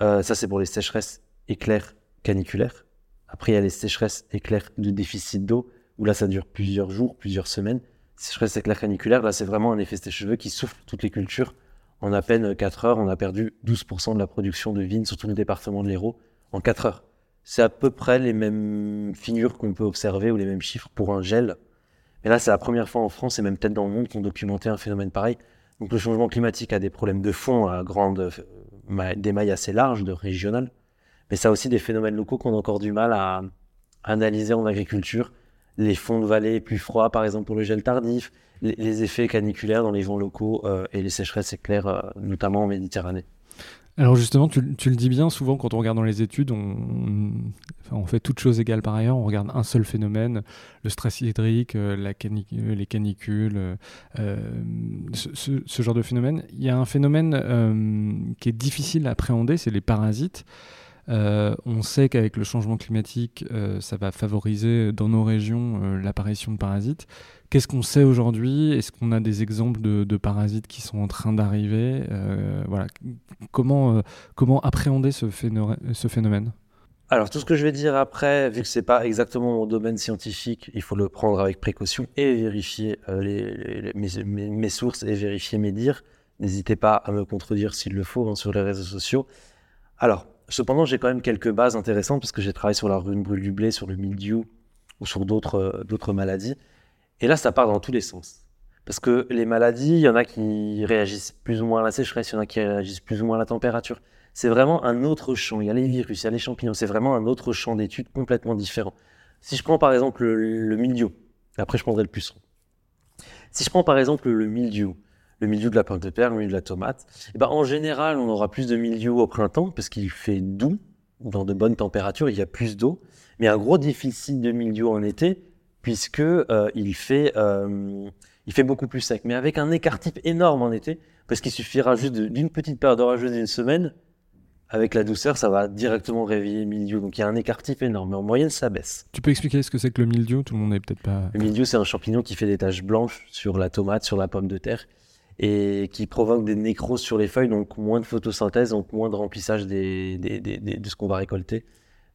Euh, ça, c'est pour les sécheresses éclairs caniculaires. Après, il y a les sécheresses éclairs de déficit d'eau, où là, ça dure plusieurs jours, plusieurs semaines sécheresse éclair caniculaire, là, c'est vraiment un effet sèche-cheveux qui souffle toutes les cultures. En à peine 4 heures, on a perdu 12% de la production de vignes sur tout le département de l'Hérault en 4 heures. c'est à peu près les mêmes figures qu'on peut observer ou les mêmes chiffres pour un gel. Mais là, c'est la première fois en France et même peut-être dans le monde qu'on documentait un phénomène pareil. Donc le changement climatique a des problèmes de fond à grande, euh, des mailles assez larges, de régionales. Mais ça a aussi des phénomènes locaux qu'on a encore du mal à analyser en agriculture. Les fonds de vallée plus froids, par exemple, pour le gel tardif, les, effets caniculaires dans les vents locaux euh, et les sécheresses éclaires, euh, notamment en Méditerranée. Alors justement, tu, le dis bien, souvent quand on regarde dans les études, on, fait toutes choses égales par ailleurs, on regarde un seul phénomène, le stress hydrique, euh, les canicules, ce, genre de phénomène. Il y a un phénomène qui est difficile à appréhender, c'est les parasites. Euh, on sait qu'avec le changement climatique, euh, ça va favoriser dans nos régions euh, l'apparition de parasites. Qu'est-ce qu'on sait aujourd'hui? Est-ce qu'on a des exemples de, parasites qui sont en train d'arriver? Voilà. Comment, comment appréhender ce, phénomène, alors tout ce que je vais dire après, vu que c'est pas exactement mon domaine scientifique, il faut le prendre avec précaution et vérifier mes, sources et vérifier mes dires. N'hésitez pas à me contredire s'il le faut hein, sur les réseaux sociaux. Alors, Cependant, j'ai quand même quelques bases intéressantes parce que j'ai travaillé sur la rune brûle du blé, sur le mildiou ou sur d'autres euh, maladies. Et là, ça part dans tous les sens. Parce que les maladies, il y en a qui réagissent plus ou moins à la sécheresse, il y en a qui réagissent plus ou moins à la température. C'est vraiment un autre champ. Il y a les virus, il y a les champignons. C'est vraiment un autre champ d'études complètement différent. Si je prends par exemple le, mildiou, après je prendrai le puceron. Si je prends par exemple le mildiou, le milieu de la pomme de terre, le milieu de la tomate, et eh ben, en général, on aura plus de milieu au printemps parce qu'il fait doux, dans de bonnes températures, il y a plus d'eau, mais un gros déficit de milieu en été puisque euh, il, fait, euh, il fait beaucoup plus sec, mais avec un écart type énorme en été, parce qu'il suffira juste d'une petite période orageuse d'une semaine, avec la douceur, ça va directement réveiller le mildiou. Donc il y a un écart type énorme, mais en moyenne, ça baisse. Tu peux expliquer ce que c'est que le mildiou Tout le monde n'est peut-être pas. Le mildiou, c'est un champignon qui fait des taches blanches sur la tomate, sur la pomme de terre, et qui provoque des nécroses sur les feuilles, donc moins de photosynthèse, donc moins de remplissage des, de ce qu'on va récolter.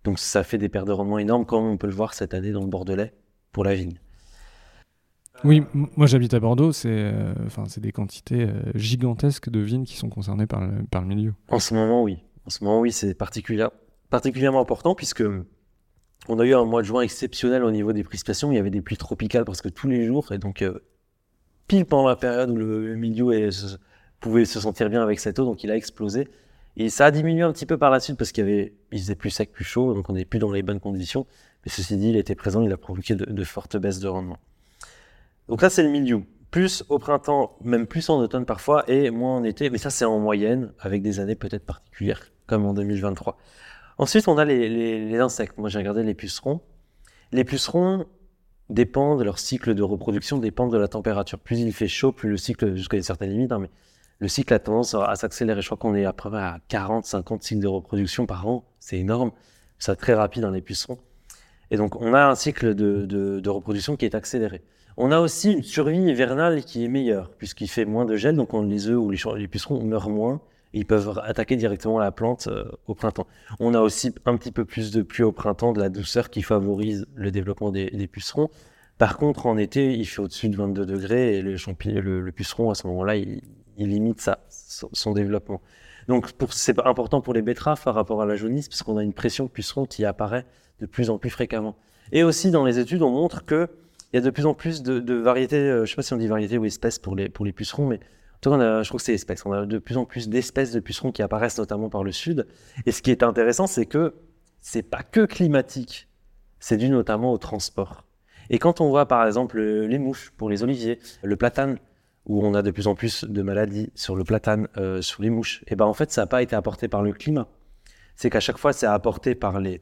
Donc ça fait des pertes de rendement énormes, comme on peut le voir cette année dans le Bordelais pour la vigne. Oui, moi j'habite à Bordeaux, c'est euh, des quantités euh, gigantesques de vignes qui sont concernées par le, par le milieu. En ce moment, oui. En ce moment, oui, c'est particulièrement important puisque on a eu un mois de juin exceptionnel au niveau des précipitations. Il y avait des pluies tropicales presque tous les jours et donc euh, pile pendant la période où le, milieu pouvait se sentir bien avec cette eau, donc il a explosé. Et ça a diminué un petit peu par la suite parce qu'il faisait plus sec, plus chaud, donc on n'est plus dans les bonnes conditions. Mais ceci dit, il était présent, il a provoqué de, fortes baisses de rendement. Donc là, c'est le milieu. Plus au printemps, même plus en automne parfois, et moins en été. Mais ça, c'est en moyenne, avec des années peut-être particulières, comme en 2023. Ensuite, on a les, les insectes. Moi, j'ai regardé les pucerons. Les pucerons, dépendent, leur cycle de reproduction dépend de la température. Plus il fait chaud, plus le cycle, jusqu'à une certaine limite, hein, mais le cycle a tendance à, s'accélérer. Je crois qu'on est à peu près à 40, 50 cycles de reproduction par an. C'est énorme. C'est très rapide dans les pucerons. Et donc, on a un cycle de, de, reproduction qui est accéléré. On a aussi une survie hivernale qui est meilleure, puisqu'il fait moins de gel, donc on, les œufs ou les, les pucerons meurent moins ils peuvent attaquer directement la plante euh, au printemps. On a aussi un petit peu plus de pluie au printemps, de la douceur qui favorise le développement des, pucerons. Par contre, en été, il fait au-dessus de 22 degrés et le, le, puceron, à ce moment-là, il, limite ça, son, développement. Donc, c'est important pour les betteraves par rapport à la jaunisse, parce qu'on a une pression puceron qui apparaît de plus en plus fréquemment. Et aussi, dans les études, on montre qu'il y a de plus en plus de, variétés, euh, je ne sais pas si on dit variétés ou espèces pour les pucerons, mais je trouve que c'est espèces. On a de plus en plus d'espèces de pucerons qui apparaissent notamment par le sud. Et ce qui est intéressant, c'est que c'est pas que climatique. C'est dû notamment au transport. Et quand on voit par exemple les mouches pour les oliviers, le platane, où on a de plus en plus de maladies sur le platane, euh, sur les mouches, et ben en fait ça n'a pas été apporté par le climat. C'est qu'à chaque fois c'est apporté par les,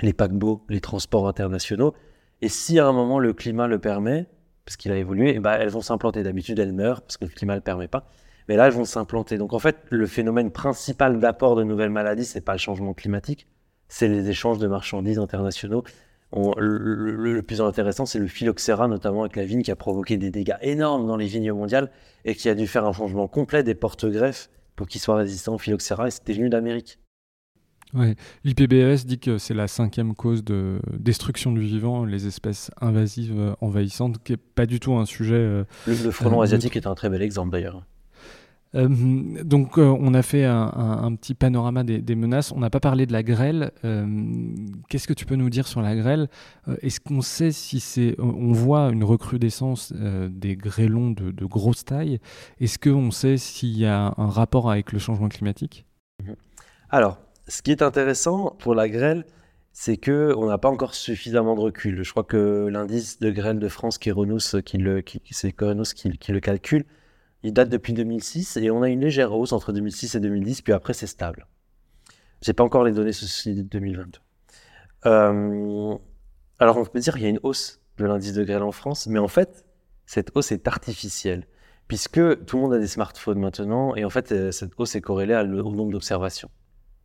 les paquebots, les transports internationaux. Et si à un moment le climat le permet, parce qu'il a évolué, bah, elles vont s'implanter. D'habitude, elles meurent parce que le climat ne le permet pas. Mais là, elles vont s'implanter. Donc en fait, le phénomène principal d'apport de nouvelles maladies, c'est pas le changement climatique, c'est les échanges de marchandises internationaux. le, plus intéressant, c'est le phylloxéra, notamment avec la vigne, qui a provoqué des dégâts énormes dans les vignes mondiales et qui a dû faire un changement complet des porte-greffes pour qu'ils soient résistants au phylloxéra. Et c'était venu d'Amérique. Ouais. L'IPBES dit que c'est la cinquième cause de destruction du vivant, les espèces invasives euh, envahissantes, qui n'est pas du tout un sujet. Euh, le, frelon euh, asiatique est un très bel exemple d'ailleurs. Euh, donc, on a fait un, petit panorama des, menaces. On n'a pas parlé de la grêle. Qu'est-ce que tu peux nous dire sur la grêle? Est-ce qu'on sait si c'est. On voit une recrudescence des grêlons de, de grosse taille? Est-ce qu'on sait s'il y a un rapport avec le changement climatique? Alors, ce qui est intéressant pour la grêle, c'est que on n'a pas encore suffisamment de recul. Je crois que l'indice de grêle de France, qui, qui, le, qui, c'est qui, qui le calcule, il date depuis 2006 et on a une légère hausse entre 2006 et 2010, puis après c'est stable. J'ai pas encore les données de 2022. Euh, alors on peut dire qu'il y a une hausse de l'indice de grêle en France, mais en fait cette hausse est artificielle puisque tout le monde a des smartphones maintenant et en fait euh, cette hausse est corrélée au nombre d'observations.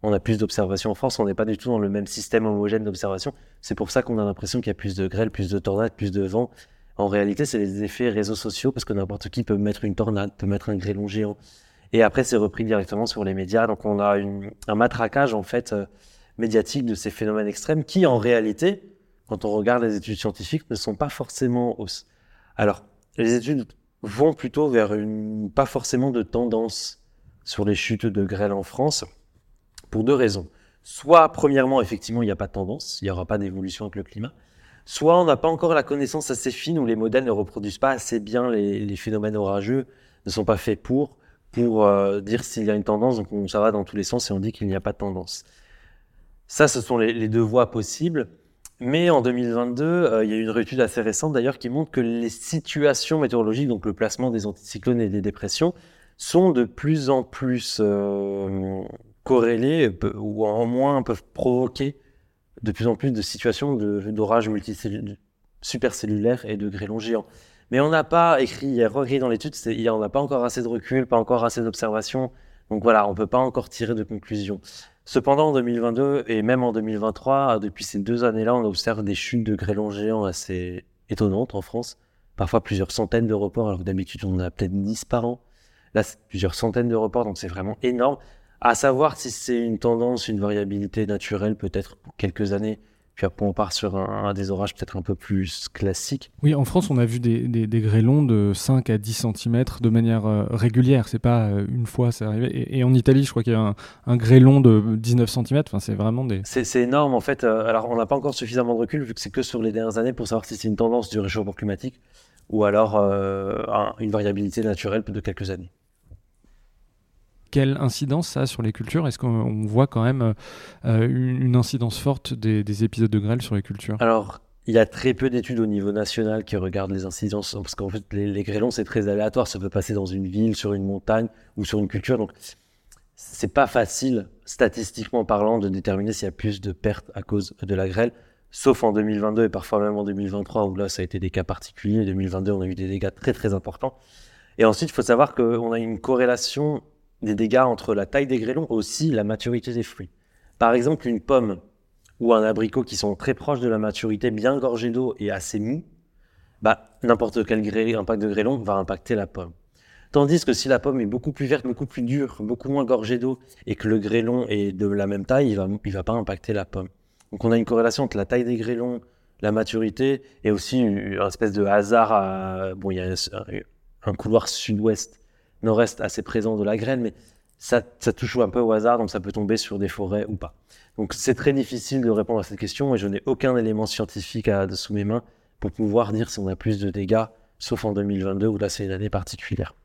On a plus d'observations en France, on n'est pas du tout dans le même système homogène d'observation. C'est pour ça qu'on a l'impression qu'il y a plus de grêle, plus de tornades, plus de vent, en réalité, c'est les effets réseaux sociaux parce que n'importe qui peut mettre une tornade, peut mettre un grêlon géant. Et après, c'est repris directement sur les médias. Donc, on a un matraquage, en fait, euh, médiatique de ces phénomènes extrêmes qui, en réalité, quand on regarde les études scientifiques, ne sont pas forcément hausses. Alors, les études vont plutôt vers une, pas forcément de tendance sur les chutes de grêle en France pour deux raisons. Soit, premièrement, effectivement, il n'y a pas de tendance, il n'y aura pas d'évolution avec le climat soit on n'a pas encore la connaissance assez fine ou les modèles ne reproduisent pas assez bien les, phénomènes orageux, ne sont pas faits pour, pour euh, dire s'il y a une tendance, donc on, ça va dans tous les sens et on dit qu'il n'y a pas de tendance. Ça, ce sont les, deux voies possibles. Mais en 2022, euh, il y a une étude assez récente d'ailleurs qui montre que les situations météorologiques, donc le placement des anticyclones et des dépressions, sont de plus en plus euh, corrélées ou en moins peuvent provoquer de plus en plus de situations d'orage supercellulaire et de grêlons géants. Mais on n'a pas écrit, il y a écrit dans l'étude, on n'a pas encore assez de recul, pas encore assez d'observations. Donc voilà, on ne peut pas encore tirer de conclusions. Cependant, en 2022 et même en 2023, depuis ces deux années-là, on observe des chutes de grêlons géants assez étonnantes en France. Parfois plusieurs centaines de reports, alors que d'habitude on en a peut-être 10 par an. Là, c'est plusieurs centaines de reports, donc c'est vraiment énorme. À savoir si c'est une tendance, une variabilité naturelle, peut-être pour quelques années. Puis après, on part sur un, des orages peut-être un peu plus classiques. Oui, en France, on a vu des, des, grêlons de 5 à 10 cm de manière euh, régulière. C'est pas euh, une fois, c'est arrivé. Et, en Italie, je crois qu'il y a un, un, grêlon de 19 cm. Enfin, c'est vraiment des. C'est énorme, en fait. Euh, alors, on n'a pas encore suffisamment de recul, vu que c'est que sur les dernières années, pour savoir si c'est une tendance du réchauffement climatique ou alors une variabilité naturelle de quelques années quelle incidence ça a sur les cultures? Est-ce qu'on voit quand même euh, une incidence forte des, épisodes de grêle sur les cultures? Alors, il y a très peu d'études au niveau national qui regardent les incidences, parce qu'en fait, les, grêlons, c'est très aléatoire. Ça peut passer dans une ville, sur une montagne ou sur une culture. Donc, c'est pas facile, statistiquement parlant, de déterminer s'il y a plus de pertes à cause de la grêle, sauf en 2022 et parfois même en 2023, où là, ça a été des cas particuliers. En 2022, on a eu des dégâts très, très importants. Et ensuite, il faut savoir qu'on a une corrélation des dégâts entre la taille des grêlons aussi la maturité des fruits. Par exemple, une pomme ou un abricot qui sont très proches de la maturité, bien gorgés d'eau et assez mous, bah, n'importe quel impact de grêlon va impacter la pomme. Tandis que si la pomme est beaucoup plus verte, beaucoup plus dure, beaucoup moins gorgée d'eau, et que le grêlon est de la même taille, il va, il va pas impacter la pomme. Donc on a une corrélation entre la taille des grêlons, la maturité, et aussi une, espèce de hasard à... Bon, il y a un couloir sud-ouest nord-est assez présent de la graine, mais ça, touche un peu au hasard, donc ça peut tomber sur des forêts ou pas. Donc c'est très difficile de répondre à cette question et je n'ai aucun élément scientifique sous mes mains pour pouvoir dire si on a plus de dégâts, sauf en 2022 où là c'est une année particulière.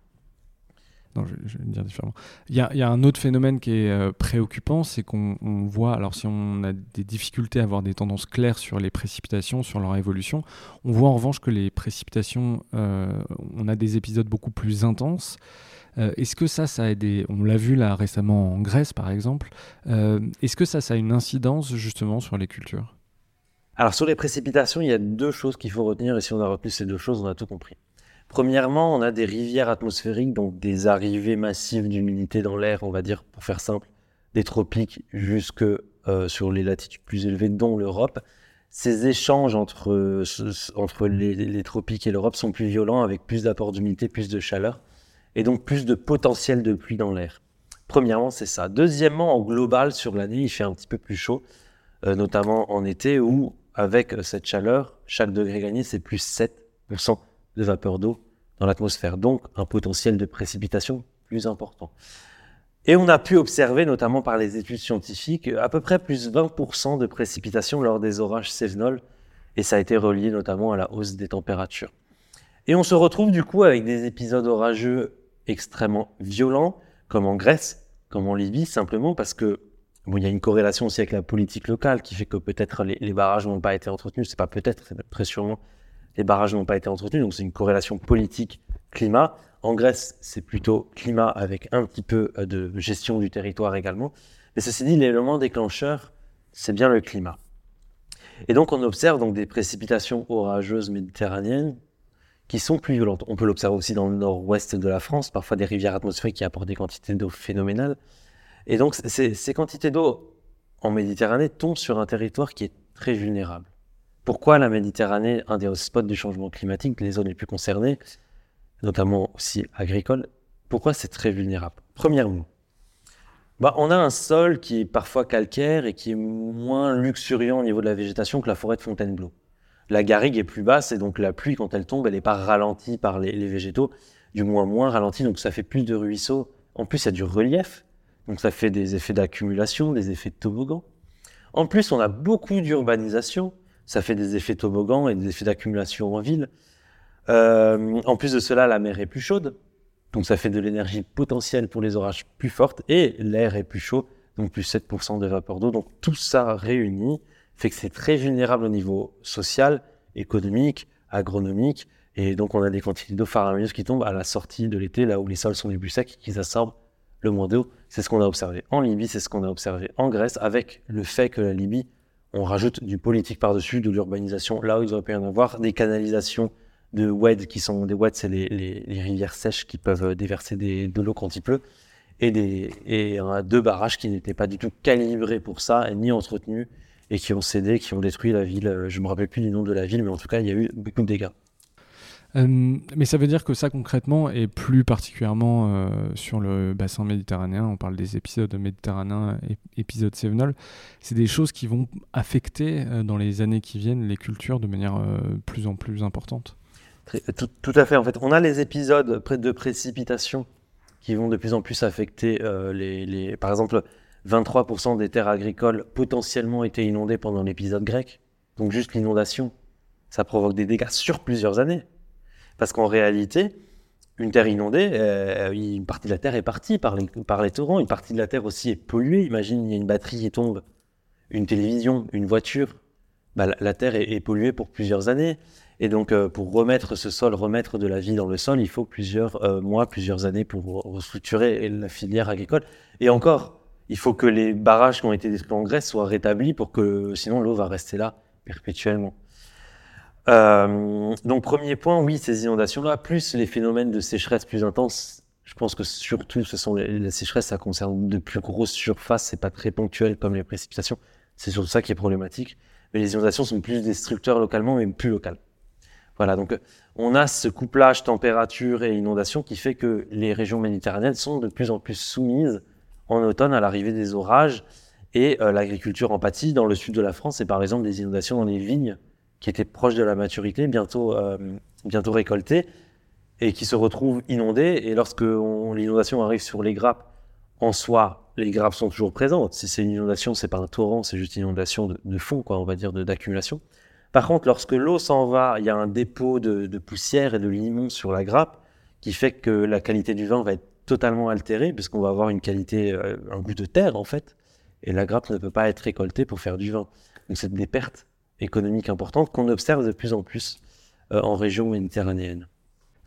Non, je, vais dire différemment. Il y, a, il y, a, un autre phénomène qui est euh, préoccupant, c'est qu'on voit, alors si on a des difficultés à avoir des tendances claires sur les précipitations, sur leur évolution, on voit en revanche que les précipitations, euh, on a des épisodes beaucoup plus intenses. Euh, est-ce que ça, ça a des... On l'a vu là récemment en Grèce par exemple. Est-ce que ça, ça a une incidence justement sur les cultures? Alors sur les précipitations, il y a deux choses qu'il faut retenir et si on a retenu ces deux choses, on a tout compris. Premièrement, on a des rivières atmosphériques, donc des arrivées massives d'humidité dans l'air, on va dire, pour faire simple, des tropiques jusque euh, sur les latitudes plus élevées, dont l'Europe. Ces échanges entre, entre les, tropiques et l'Europe sont plus violents, avec plus d'apport d'humidité, plus de chaleur, et donc plus de potentiel de pluie dans l'air. Premièrement, c'est ça. Deuxièmement, en global, sur l'année, il fait un petit peu plus chaud, euh, notamment en été, où avec cette chaleur, chaque degré gagné, c'est plus 7% de vapeur d'eau dans l'atmosphère, donc un potentiel de précipitation plus important. Et on a pu observer, notamment par les études scientifiques, à peu près plus 20% de précipitations lors des orages cévenols, et ça a été relié notamment à la hausse des températures. Et on se retrouve du coup avec des épisodes orageux extrêmement violents, comme en Grèce, comme en Libye, simplement parce que bon, il y a une corrélation aussi avec la politique locale qui fait que peut-être les, les, barrages n'ont pas été entretenus. C'est pas peut-être, c'est très sûrement les barrages n'ont pas été entretenus. Donc c'est une corrélation politique-climat. En Grèce, c'est plutôt climat avec un petit peu euh, de gestion du territoire également. Mais ceci dit, l'élément déclencheur, c'est bien le climat. Et donc on observe donc des précipitations orageuses méditerranéennes qui sont plus violentes. On peut l'observer aussi dans le nord-ouest de la France, parfois des rivières atmosphériques qui apportent des quantités d'eau phénoménales. Et donc ces, ces quantités d'eau en Méditerranée tombent sur un territoire qui est très vulnérable. Pourquoi la Méditerranée, un des spots du changement climatique, les zones les plus concernées, notamment aussi agricoles, pourquoi c'est très vulnérable? Premièrement, bah, on a un sol qui est parfois calcaire et qui est moins luxuriant au niveau de la végétation que la forêt de Fontainebleau. La garrigue est plus basse et donc la pluie, quand elle tombe, elle n'est pas ralentie par les, les, végétaux, du moins moins ralentie, donc ça fait plus de ruisseaux. En plus, il y a du relief, donc ça fait des effets d'accumulation, des effets de toboggan. En plus, on a beaucoup d'urbanisation, ça fait des effets toboggan et des effets d'accumulation en ville. Euh, en plus de cela, la mer est plus chaude, donc ça fait de l'énergie potentielle pour les orages plus forte, et l'air est plus chaud, donc plus 7% de vapeur d'eau. Donc tout ça réuni fait que c'est très vulnérable au niveau social, économique, agronomique, et donc on a des quantités d'eau faramineuses qui tombent à la sortie de l'été, là où les sols sont les plus secs, qui absorbent le moins d'eau. C'est ce qu'on a observé en Libye, c'est ce qu'on a observé en Grèce, avec le fait que la Libye, on rajoute du politique par-dessus, de l'urbanisation, là où il aurait pu y en avoir, des canalisations de WED qui sont des WED, c'est les, les, rivières sèches qui peuvent déverser des, de l'eau quand il pleut, et, des, et euh, deux barrages qui n'étaient pas du tout calibrés pour ça, ni entretenus, et qui ont cédé, qui ont détruit la ville. Je me rappelle plus du nom de la ville, mais en tout cas, il y a eu beaucoup de dégâts. Euh, mais ça veut dire que ça concrètement, et plus particulièrement euh, sur le bassin méditerranéen, on parle des épisodes méditerranéens, épisodes Sévenol, c'est des choses qui vont affecter euh, dans les années qui viennent les cultures de manière plus en plus importante. Tout, à fait. En fait, on a les épisodes de précipitation qui vont de plus en plus affecter les, Par exemple, 23% des terres agricoles potentiellement étaient inondées pendant l'épisode grec. Donc juste l'inondation, ça provoque des dégâts sur plusieurs années. Parce qu'en réalité, une terre inondée, euh, une partie de la terre est partie par les, torrents, une partie de la terre aussi est polluée. Imagine, il y a une batterie qui tombe, une télévision, une voiture. Bah, la, terre est, polluée pour plusieurs années. Et donc, euh, pour remettre ce sol, remettre de la vie dans le sol, il faut plusieurs euh, mois, plusieurs années pour restructurer la filière agricole. Et encore, il faut que les barrages qui ont été détruits en Grèce soient rétablis pour que sinon l'eau va rester là perpétuellement. Euh, donc premier point, oui, ces inondations-là, plus les phénomènes de sécheresse plus intenses. Je pense que surtout, ce sont les, les sécheresses, ça concerne de plus grosses surfaces, c'est pas très ponctuel comme les précipitations. C'est surtout ça qui est problématique. Mais les inondations sont plus destructeurs localement, mais plus locales. Voilà, donc on a ce couplage température et inondation qui fait que les régions méditerranéennes sont de plus en plus soumises en automne à l'arrivée des orages et euh, l'agriculture en pâtit. Dans le sud de la France, c'est par exemple des inondations dans les vignes qui étaient proches de la maturité, bientôt, euh, bientôt récoltées, et qui se retrouvent inondées. Et lorsque l'inondation arrive sur les grappes, en soi, les grappes sont toujours présentes. Si c'est une inondation, c'est pas un torrent, c'est juste une inondation de, fond, quoi, on va dire, d'accumulation. Par contre, lorsque l'eau s'en va, il y a un dépôt de, de, poussière et de limon sur la grappe qui fait que la qualité du vin va être totalement altérée puisqu'on va avoir une qualité, euh, un goût de terre en fait, et la grappe ne peut pas être récoltée pour faire du vin. Donc c'est des pertes économiques importantes qu'on observe de plus en plus euh, en région méditerranéenne.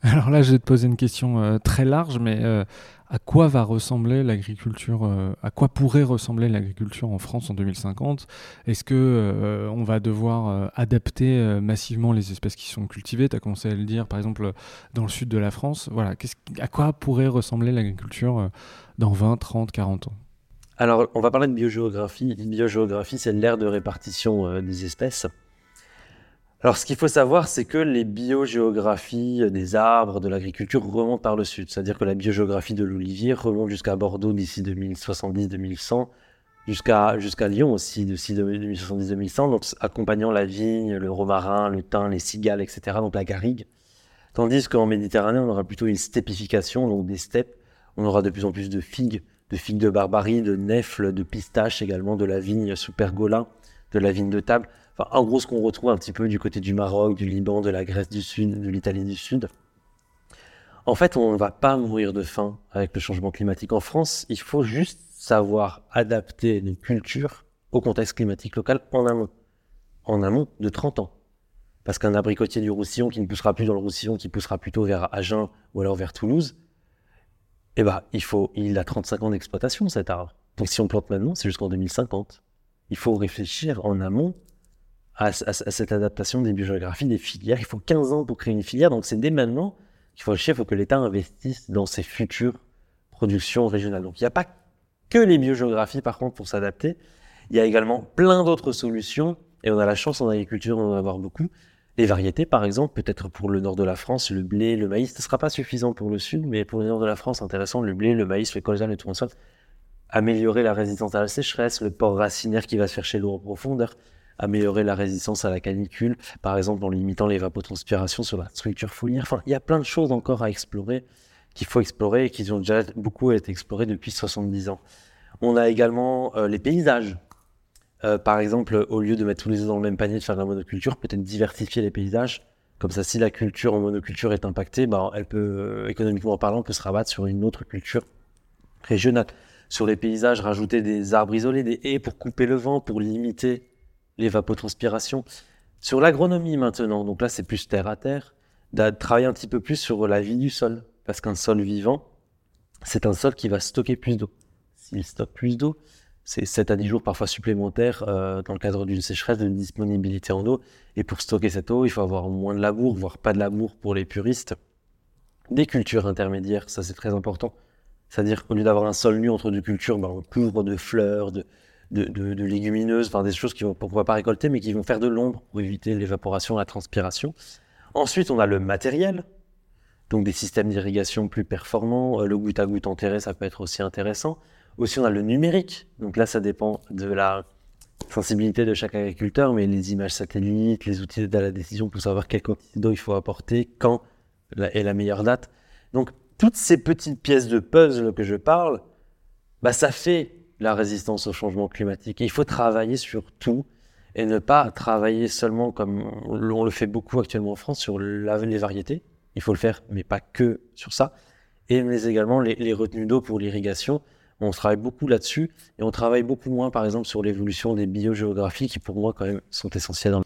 Alors là, je vais te poser une question euh, très large, mais euh, à quoi va ressembler l'agriculture À quoi pourrait ressembler l'agriculture en France en 2050 Est-ce que on va devoir adapter massivement les espèces qui sont cultivées? Tu as commencé à le dire, par exemple, dans le sud de la France. Voilà, à quoi pourrait ressembler l'agriculture dans 20, 30, 40 ans? Alors, on va parler de biogéographie. La biogéographie, c'est l'ère de répartition des espèces. Alors, ce qu'il faut savoir, c'est que les biogéographies des arbres, de l'agriculture remontent par le sud. C'est-à-dire que la biogéographie de l'olivier remonte jusqu'à Bordeaux d'ici 2070-2100, jusqu'à jusqu'à Lyon aussi d'ici 2070-2100, donc accompagnant la vigne, le romarin, le thym, les cigales, etc., donc la garrigue. Tandis qu'en Méditerranée, on aura plutôt une stepification, donc des steppes, On aura de plus en plus de figues, de figues de barbarie, de nèfles, de pistaches également, de la vigne sous pergola, de la vigne de table. Enfin, en gros, ce qu'on retrouve un petit peu du côté du Maroc, du Liban, de la Grèce du Sud, de l'Italie du Sud. En fait, on ne va pas mourir de faim avec le changement climatique. En France, il faut juste savoir adapter nos cultures au contexte climatique local en amont. En amont de 30 ans. Parce qu'un abricotier du Roussillon qui ne poussera plus dans le Roussillon, qui poussera plutôt vers Agen ou alors vers Toulouse, eh ben, il, faut, il a 35 ans d'exploitation cet arbre. Donc si on plante maintenant, c'est jusqu'en 2050. Il faut réfléchir en amont à, cette adaptation des biogéographies, des filières. Il faut 15 ans pour créer une filière, donc c'est dès maintenant qu'il faut réfléchir, il faut que l'État investisse dans ses futures productions régionales. Donc il n'y a pas que les biogéographies par contre pour s'adapter. Il y a également plein d'autres solutions et on a la chance en agriculture d'en avoir beaucoup. Les variétés, par exemple, peut-être pour le nord de la France, le blé, le maïs, ce ne sera pas suffisant pour le sud, mais pour le nord de la France, intéressant, le blé, le maïs, le colza, le tournesol, améliorer la résistance à la sécheresse, le port racinaire qui va se chercher l'eau en profondeur, améliorer la résistance à la canicule, par exemple en limitant l'évapotranspiration sur la structure foliaire. Enfin, il y a plein de choses encore à explorer, qu'il faut explorer et qui ont déjà beaucoup été explorées depuis 70 ans. On a également euh, les paysages. Euh, par exemple, au lieu de mettre tous les œufs dans le même panier, de faire de la monoculture, peut-être diversifier les paysages. Comme ça, si la culture en monoculture est impactée, bah, elle peut, euh, économiquement parlant, peut se rabattre sur une autre culture régionale. Sur les paysages, rajouter des arbres isolés, des haies pour couper le vent, pour limiter l'évapotranspiration. Sur l'agronomie maintenant, donc là c'est plus terre à terre, de travailler un petit peu plus sur la vie du sol. Parce qu'un sol vivant, c'est un sol qui va stocker plus d'eau. S'il stocke plus d'eau, c'est 7 à 10 jours parfois supplémentaires euh, dans le cadre d'une sécheresse, de disponibilité en eau. Et pour stocker cette eau, il faut avoir moins de labour, voire pas de labour pour les puristes. Des cultures intermédiaires, ça c'est très important. C'est-à-dire qu'au lieu d'avoir un sol nu entre deux cultures, ben, on couvre de fleurs, de, de, légumineuses, enfin des choses qu'on ne va pas récolter, mais qui vont faire de l'ombre pour éviter l'évaporation, la transpiration. Ensuite, on a le matériel, donc des systèmes d'irrigation plus performants. Euh, le goutte à goutte enterré, ça peut être aussi intéressant. Aussi, on a le numérique. Donc là, ça dépend de la sensibilité de chaque agriculteur, mais les images satellites, les outils d'aide à la décision pour savoir quelle quantité d'eau il faut apporter, quand est la meilleure date. Donc, toutes ces petites pièces de puzzle que je parle, bah, ça fait la résistance au changement climatique. il faut travailler sur tout et ne pas travailler seulement comme on le fait beaucoup actuellement en France sur les variétés. Il faut le faire, mais pas que sur ça. Et mais également les, les retenues d'eau pour l'irrigation. On travaille beaucoup là-dessus et on travaille beaucoup moins, par exemple, sur l'évolution des biogéographies qui, pour moi, quand même, sont essentielles dans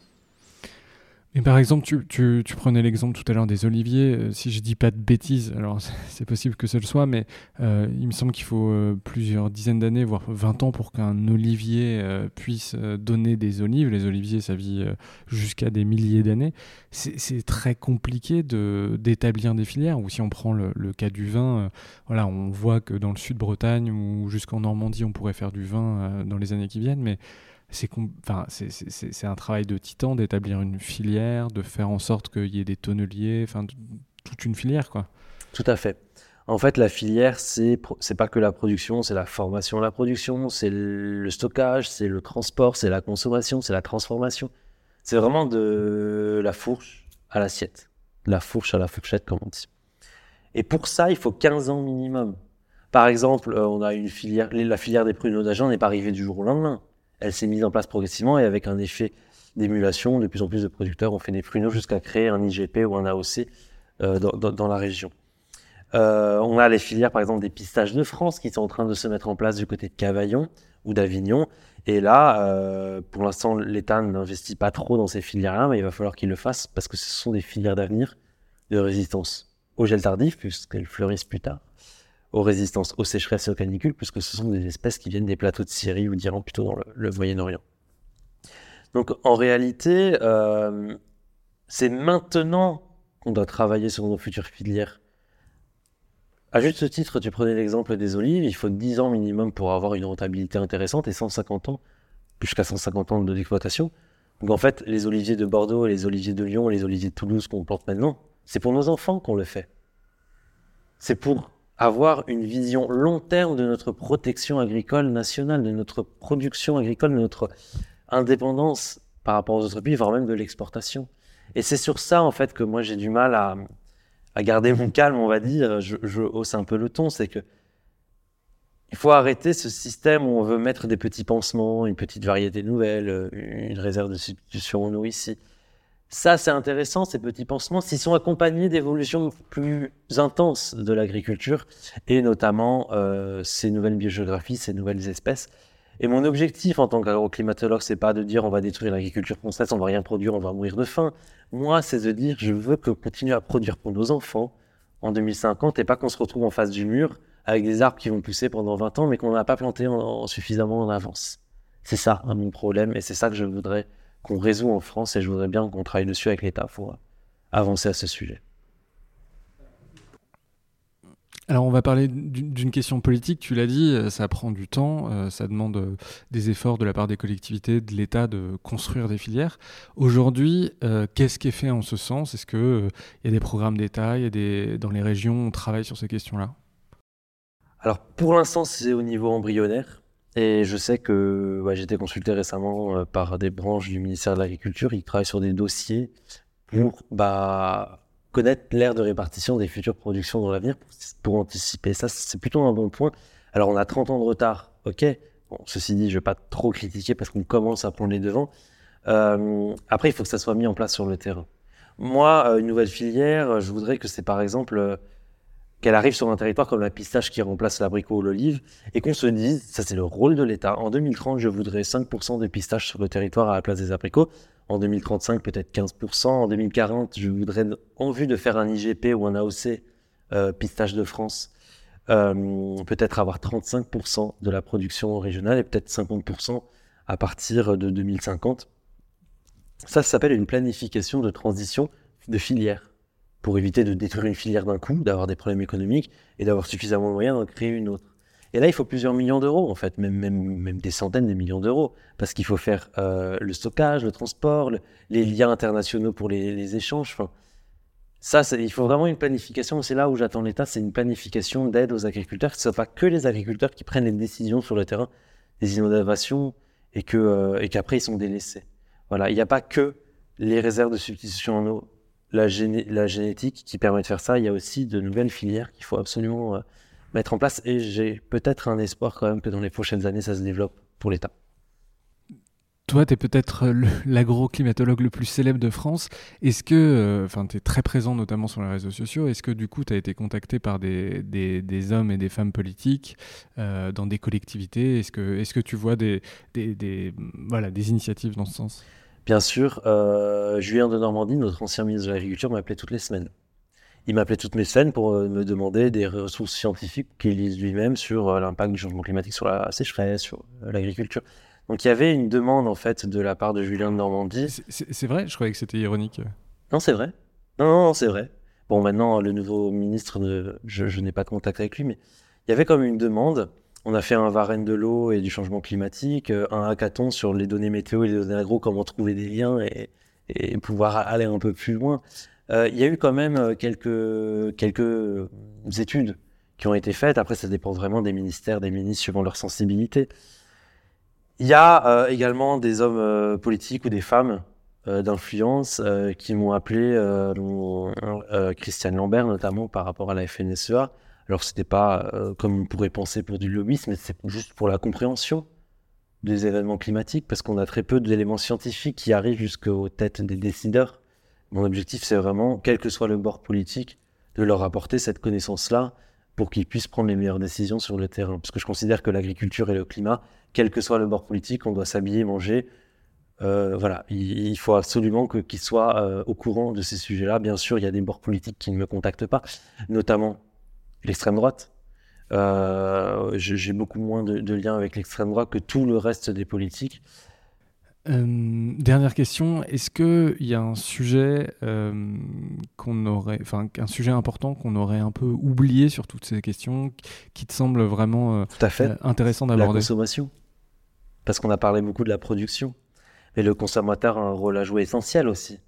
et par exemple, tu, prenais l'exemple tout à l'heure des oliviers. Euh, si je dis pas de bêtises, alors c'est possible que ce le soit, mais euh, il me semble qu'il faut euh, plusieurs dizaines d'années, voire 20 ans pour qu'un olivier puisse donner des olives. Les oliviers, ça vit jusqu'à des milliers d'années. C'est très compliqué d'établir des filières. Ou si on prend le, le cas du vin, voilà, on voit que dans le sud Bretagne ou jusqu'en Normandie, on pourrait faire du vin dans les années qui viennent, mais c'est un travail de titan d'établir une filière, de faire en sorte qu'il y ait des tonneliers, enfin toute une filière quoi. Tout à fait. En fait, la filière, c'est c'est pas que la production, c'est la formation à la production, c'est le stockage, c'est le transport, c'est la consommation, c'est la transformation. C'est vraiment de la fourche à l'assiette, la fourche à la fourchette, comme on dit. Et pour ça, il faut 15 ans minimum. Par exemple, euh, on a une filière, la filière des pruneaux d'agent n'est pas arrivée du jour au lendemain elle s'est mise en place progressivement et avec un effet d'émulation, de plus en plus de producteurs ont fait des pruneaux jusqu'à créer un IGP ou un AOC euh, dans, la région. Euh, on a les filières, par exemple, des pistaches de France qui sont en train de se mettre en place du côté de Cavaillon ou d'Avignon. Et là, euh, pour l'instant, l'État n'investit pas trop dans ces filières-là, mais il va falloir qu'il le fasse parce que ce sont des filières d'avenir de résistance au gel tardif, puisqu'elles fleurissent plus tard, aux résistances aux sécheresses et aux canicules, puisque ce sont des espèces qui viennent des plateaux de Syrie ou d'Iran, plutôt dans le, Moyen-Orient. Donc en réalité, euh, c'est maintenant qu'on doit travailler sur nos futures filières. À juste titre, tu prenais l'exemple des olives, il faut 10 ans minimum pour avoir une rentabilité intéressante et 150 ans, jusqu'à 150 ans d'exploitation. Donc en fait, les oliviers de Bordeaux, les oliviers de Lyon, les oliviers de Toulouse qu'on plante maintenant, c'est pour nos enfants qu'on le fait. C'est pour avoir une vision long terme de notre protection agricole nationale, de notre production agricole, de notre indépendance par rapport aux autres pays, voire même de l'exportation. Et c'est sur ça, en fait, que moi j'ai du mal à, garder mon calme, on va dire. Je, hausse un peu le ton. C'est que faut arrêter ce système où on veut mettre des petits pansements, une petite variété nouvelle, euh, une réserve de substitution eau ici. Ça, c'est intéressant, ces petits pansements, s'ils sont accompagnés d'évolutions plus intenses de l'agriculture, et notamment euh, ces nouvelles biogéographies, ces nouvelles espèces. Et mon objectif en tant qu'agroclimatologue, c'est pas de dire on va détruire l'agriculture française, on va rien produire, on va mourir de faim. Moi, c'est de dire je veux que continuer à produire pour nos enfants en 2050 et pas qu'on se retrouve en face du mur avec des arbres qui vont pousser pendant 20 ans, mais qu'on n'a pas planté en, suffisamment en avance. C'est ça hein, mon problème, et c'est ça que je voudrais qu'on résout en France, et je voudrais bien qu'on travaille dessus avec l'État pour avancer à ce sujet. Alors on va parler d'une question politique, tu l'as dit, euh, ça prend du temps, euh, ça demande euh, des efforts de la part des collectivités, de l'État de construire des filières. Aujourd'hui, qu'est-ce qui est fait en ce sens? Est-ce qu'il il y a des programmes d'État, des... dans les régions, on travaille sur ces questions-là? Alors pour l'instant, c'est au niveau embryonnaire. Et je sais que j'ai été consulté récemment euh, par des branches du ministère de l'Agriculture. Ils travaillent sur des dossiers pour bah, connaître l'ère de répartition des futures productions dans l'avenir, pour, anticiper. Ça, c'est plutôt un bon point. Alors on a 30 ans de retard, ok. Bon, ceci dit, je ne vais pas trop critiquer parce qu'on commence à prendre les devants. Euh, après, il faut que ça soit mis en place sur le terrain. Moi, euh, une nouvelle filière, je voudrais que c'est par exemple qu'elle arrive sur un territoire comme la pistache qui remplace l'abricot ou l'olive, et qu'on se dise, ça c'est le rôle de l'État, en 2030 je voudrais 5% de pistaches sur le territoire à la place des abricots, en 2035 peut-être 15%, en 2040 je voudrais, en vue de faire un IGP ou un AOC euh, pistache de France, euh, peut-être avoir 35% de la production régionale et peut-être 50% à partir de 2050. Ça, ça s'appelle une planification de transition de filière pour éviter de détruire une filière d'un coup, d'avoir des problèmes économiques et d'avoir suffisamment de moyens d'en créer une autre. Et là, il faut plusieurs millions d'euros, en fait, même, même, même des centaines de millions d'euros, parce qu'il faut faire euh, le stockage, le transport, les liens internationaux pour les, les échanges. Enfin, ça, il faut vraiment une planification. C'est là où j'attends l'État, c'est une planification d'aide aux agriculteurs, que ce ne soit pas que les agriculteurs qui prennent les décisions sur le terrain, des innovations, et euh, qu'après ils sont délaissés. Voilà, il n'y a pas que les réserves de substitution en eau la, génétique qui permet de faire ça. Il y a aussi de nouvelles filières qu'il faut absolument euh, mettre en place. Et j'ai peut-être un espoir quand même que dans les prochaines années, ça se développe pour l'État. Toi, tu es peut-être l'agroclimatologue le plus célèbre de France. Est-ce que, euh, enfin, tu es très présent notamment sur les réseaux sociaux, est-ce que du coup, tu as été contacté par des, des, hommes et des femmes politiques euh, dans des collectivités? Est-ce que, est que tu vois des, des, voilà, des initiatives dans ce sens? Bien sûr, euh, Julien de Normandie, notre ancien ministre de l'Agriculture, m'appelait toutes les semaines. Il m'appelait toutes mes semaines pour euh, me demander des ressources scientifiques qu'il lise lui-même sur euh, l'impact du changement climatique sur la sécheresse, sur l'agriculture. Donc il y avait une demande en fait de la part de Julien de Normandie. C'est vrai? Je croyais que c'était ironique. Non, c'est vrai. Non, non, non c'est vrai. Bon, maintenant, le nouveau ministre, je, je n'ai pas de contact avec lui, mais il y avait comme une demande on a fait un Varenne de l'eau et du changement climatique, euh, un hackathon sur les données météo et les données agro, comment trouver des liens et, pouvoir aller un peu plus loin. Euh, il y a eu quand même euh, quelques, quelques études qui ont été faites. Après, ça dépend vraiment des ministères, des ministres, suivant leur sensibilité. Il y a également des hommes politiques ou des femmes d'influence qui m'ont appelé, Christiane Lambert notamment par rapport à la FNSEA, alors, ce n'était pas euh, comme on pourrait penser pour du lobbyisme, mais c'est juste pour la compréhension des événements climatiques, parce qu'on a très peu d'éléments scientifiques qui arrivent jusqu'aux têtes des décideurs. Mon objectif, c'est vraiment, quel que soit le bord politique, de leur apporter cette connaissance-là pour qu'ils puissent prendre les meilleures décisions sur le terrain. Parce que je considère que l'agriculture et le climat, quel que soit le bord politique, on doit s'habiller, manger. Euh, voilà, il, faut absolument qu'ils soient euh, au courant de ces sujets-là. Bien sûr, il y a des bords politiques qui ne me contactent pas, notamment l'extrême droite. Euh, j'ai beaucoup moins de, liens avec l'extrême droite que tout le reste des politiques. Euh, dernière question, est-ce qu'il y a un sujet euh, qu'on aurait, enfin un sujet important qu'on aurait un peu oublié sur toutes ces questions, qui te semble vraiment Tout à fait. intéressant d'aborder? La consommation, parce qu'on a parlé beaucoup de la production, mais le consommateur a un rôle à jouer essentiel aussi.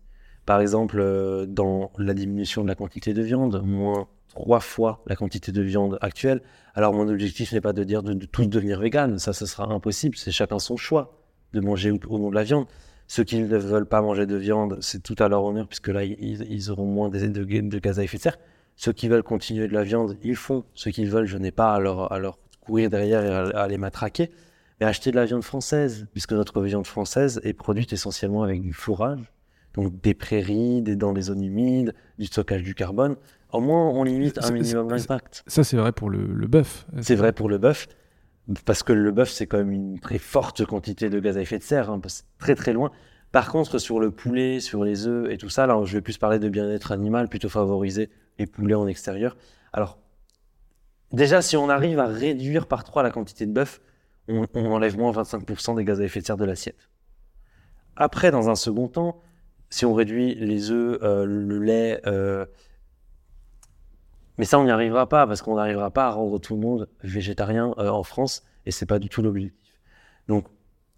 Par exemple, dans la diminution de la quantité de viande, moins trois fois la quantité de viande actuelle. Alors mon objectif n'est pas de dire de, tous devenir vegan, ça ce sera impossible, c'est chacun son choix de manger ou, non de la viande. Ceux qui ne veulent pas manger de viande, c'est tout à leur honneur puisque là ils, auront moins de, de, gaz à effet de serre. Ceux qui veulent continuer de la viande, ils font. Ceux qui veulent, je n'ai pas à leur, courir derrière et à, les matraquer, mais acheter de la viande française, puisque notre viande française est produite essentiellement avec du fourrage, donc des prairies, des, dans les zones humides, du stockage du carbone. Au moins, on limite un minimum l'impact. Ça, c'est vrai pour le, le bœuf. C'est vrai pour le bœuf, parce que le bœuf, c'est quand même une très forte quantité de gaz à effet de serre, hein, très très loin. Par contre, sur le poulet, sur les œufs et tout ça, là, je vais plus parler de bien-être animal, plutôt favoriser les poulets en extérieur. Alors, déjà, si on arrive à réduire par 3 la quantité de bœuf, on, enlève moins 25% des gaz à effet de serre de l'assiette. Après, dans un second temps, si on réduit les œufs, euh, le lait, euh, mais ça, on n'y arrivera pas parce qu'on n'arrivera pas à rendre tout le monde végétarien euh, en France et c'est pas du tout l'objectif. Donc,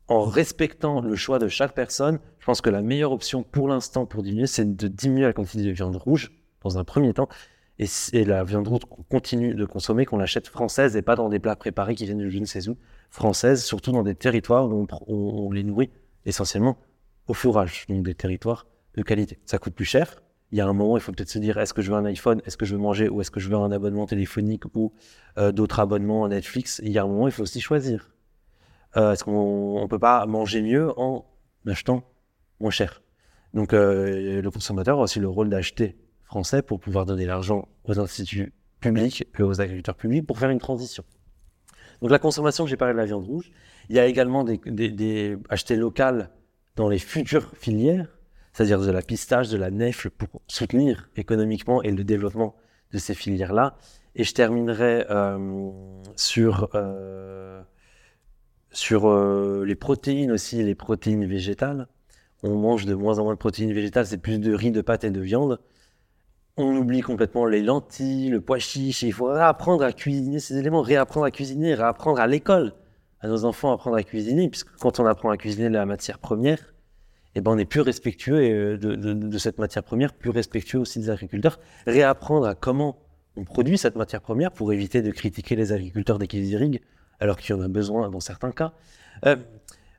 en respectant le choix de chaque personne, je pense que la meilleure option pour l'instant pour diminuer, c'est de diminuer la quantité de viande rouge dans un premier temps. Et, la viande rouge qu'on continue de consommer, qu'on l'achète française et pas dans des plats préparés qui viennent de je ne sais où, française, surtout dans des territoires où on, les nourrit essentiellement au fourrage, donc des territoires de qualité. Ça coûte plus cher. Il y a un moment, il faut peut-être se dire est-ce que je veux un iPhone, est-ce que je veux manger, ou est-ce que je veux un abonnement téléphonique ou euh, d'autres abonnements à Netflix? Il y a un moment, il faut aussi choisir. Euh, est-ce qu'on ne peut pas manger mieux en achetant moins cher? Donc euh, le consommateur a aussi le rôle d'acheter français pour pouvoir donner l'argent aux instituts publics et aux agriculteurs publics pour faire une transition. Donc la consommation, j'ai parlé de la viande rouge. Il y a également des, des, acheter local dans les futures filières, c'est-à-dire de la pistache, de la nef, pour soutenir économiquement et le développement de ces filières-là. Et je terminerai euh, sur euh, sur euh, les protéines aussi, les protéines végétales. On mange de moins en moins de protéines végétales, c'est plus de riz, de pâtes et de viande. On oublie complètement les lentilles, le pois chiche. il faut réapprendre à cuisiner ces éléments, réapprendre à cuisiner, réapprendre à l'école à nos enfants apprendre à cuisiner, puisque quand on apprend à cuisiner la matière première, eh ben on est plus respectueux euh, de, cette matière première, plus respectueux aussi des agriculteurs. Réapprendre à comment on produit cette matière première pour éviter de critiquer les agriculteurs dès qu'ils irriguent, alors qu'il y en a besoin dans certains cas. Euh,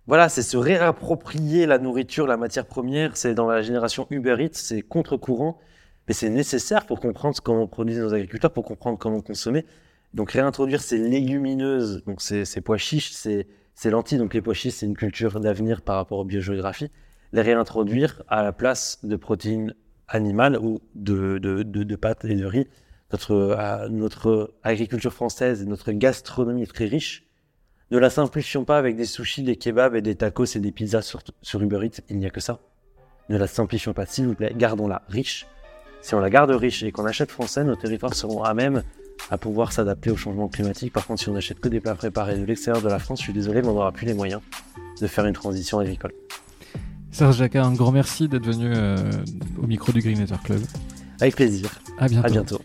voilà, c'est se réapproprier la nourriture, la matière première. C'est dans la génération Uber Eats, c'est contre-courant, mais c'est nécessaire pour comprendre comment produisent nos agriculteurs, pour comprendre comment consommer. Donc réintroduire ces légumineuses, donc ces, pois chiches, ces, lentilles, donc les pois chiches, c'est une culture d'avenir par rapport aux biogéographie, les réintroduire à la place de protéines animales ou de, pâtes et de riz notre, notre agriculture française et notre gastronomie très riche. Ne la simplifions pas avec des sushis, des kebabs et des tacos et des pizzas sur, sur Uber Eats. Il n'y a que ça. Ne la simplifions pas, s'il vous plaît. Gardons-la riche. Si on la garde riche et qu'on achète français, nos territoires seront à même à pouvoir s'adapter au changement climatique. Par contre, si on n'achète que des plats préparés de l'extérieur de la France, je suis désolé, mais on n'aura plus les moyens de faire une transition agricole. Serge Jacquin, un grand merci d'être venu euh, au micro du Green Club. Avec plaisir. À bientôt. À bientôt.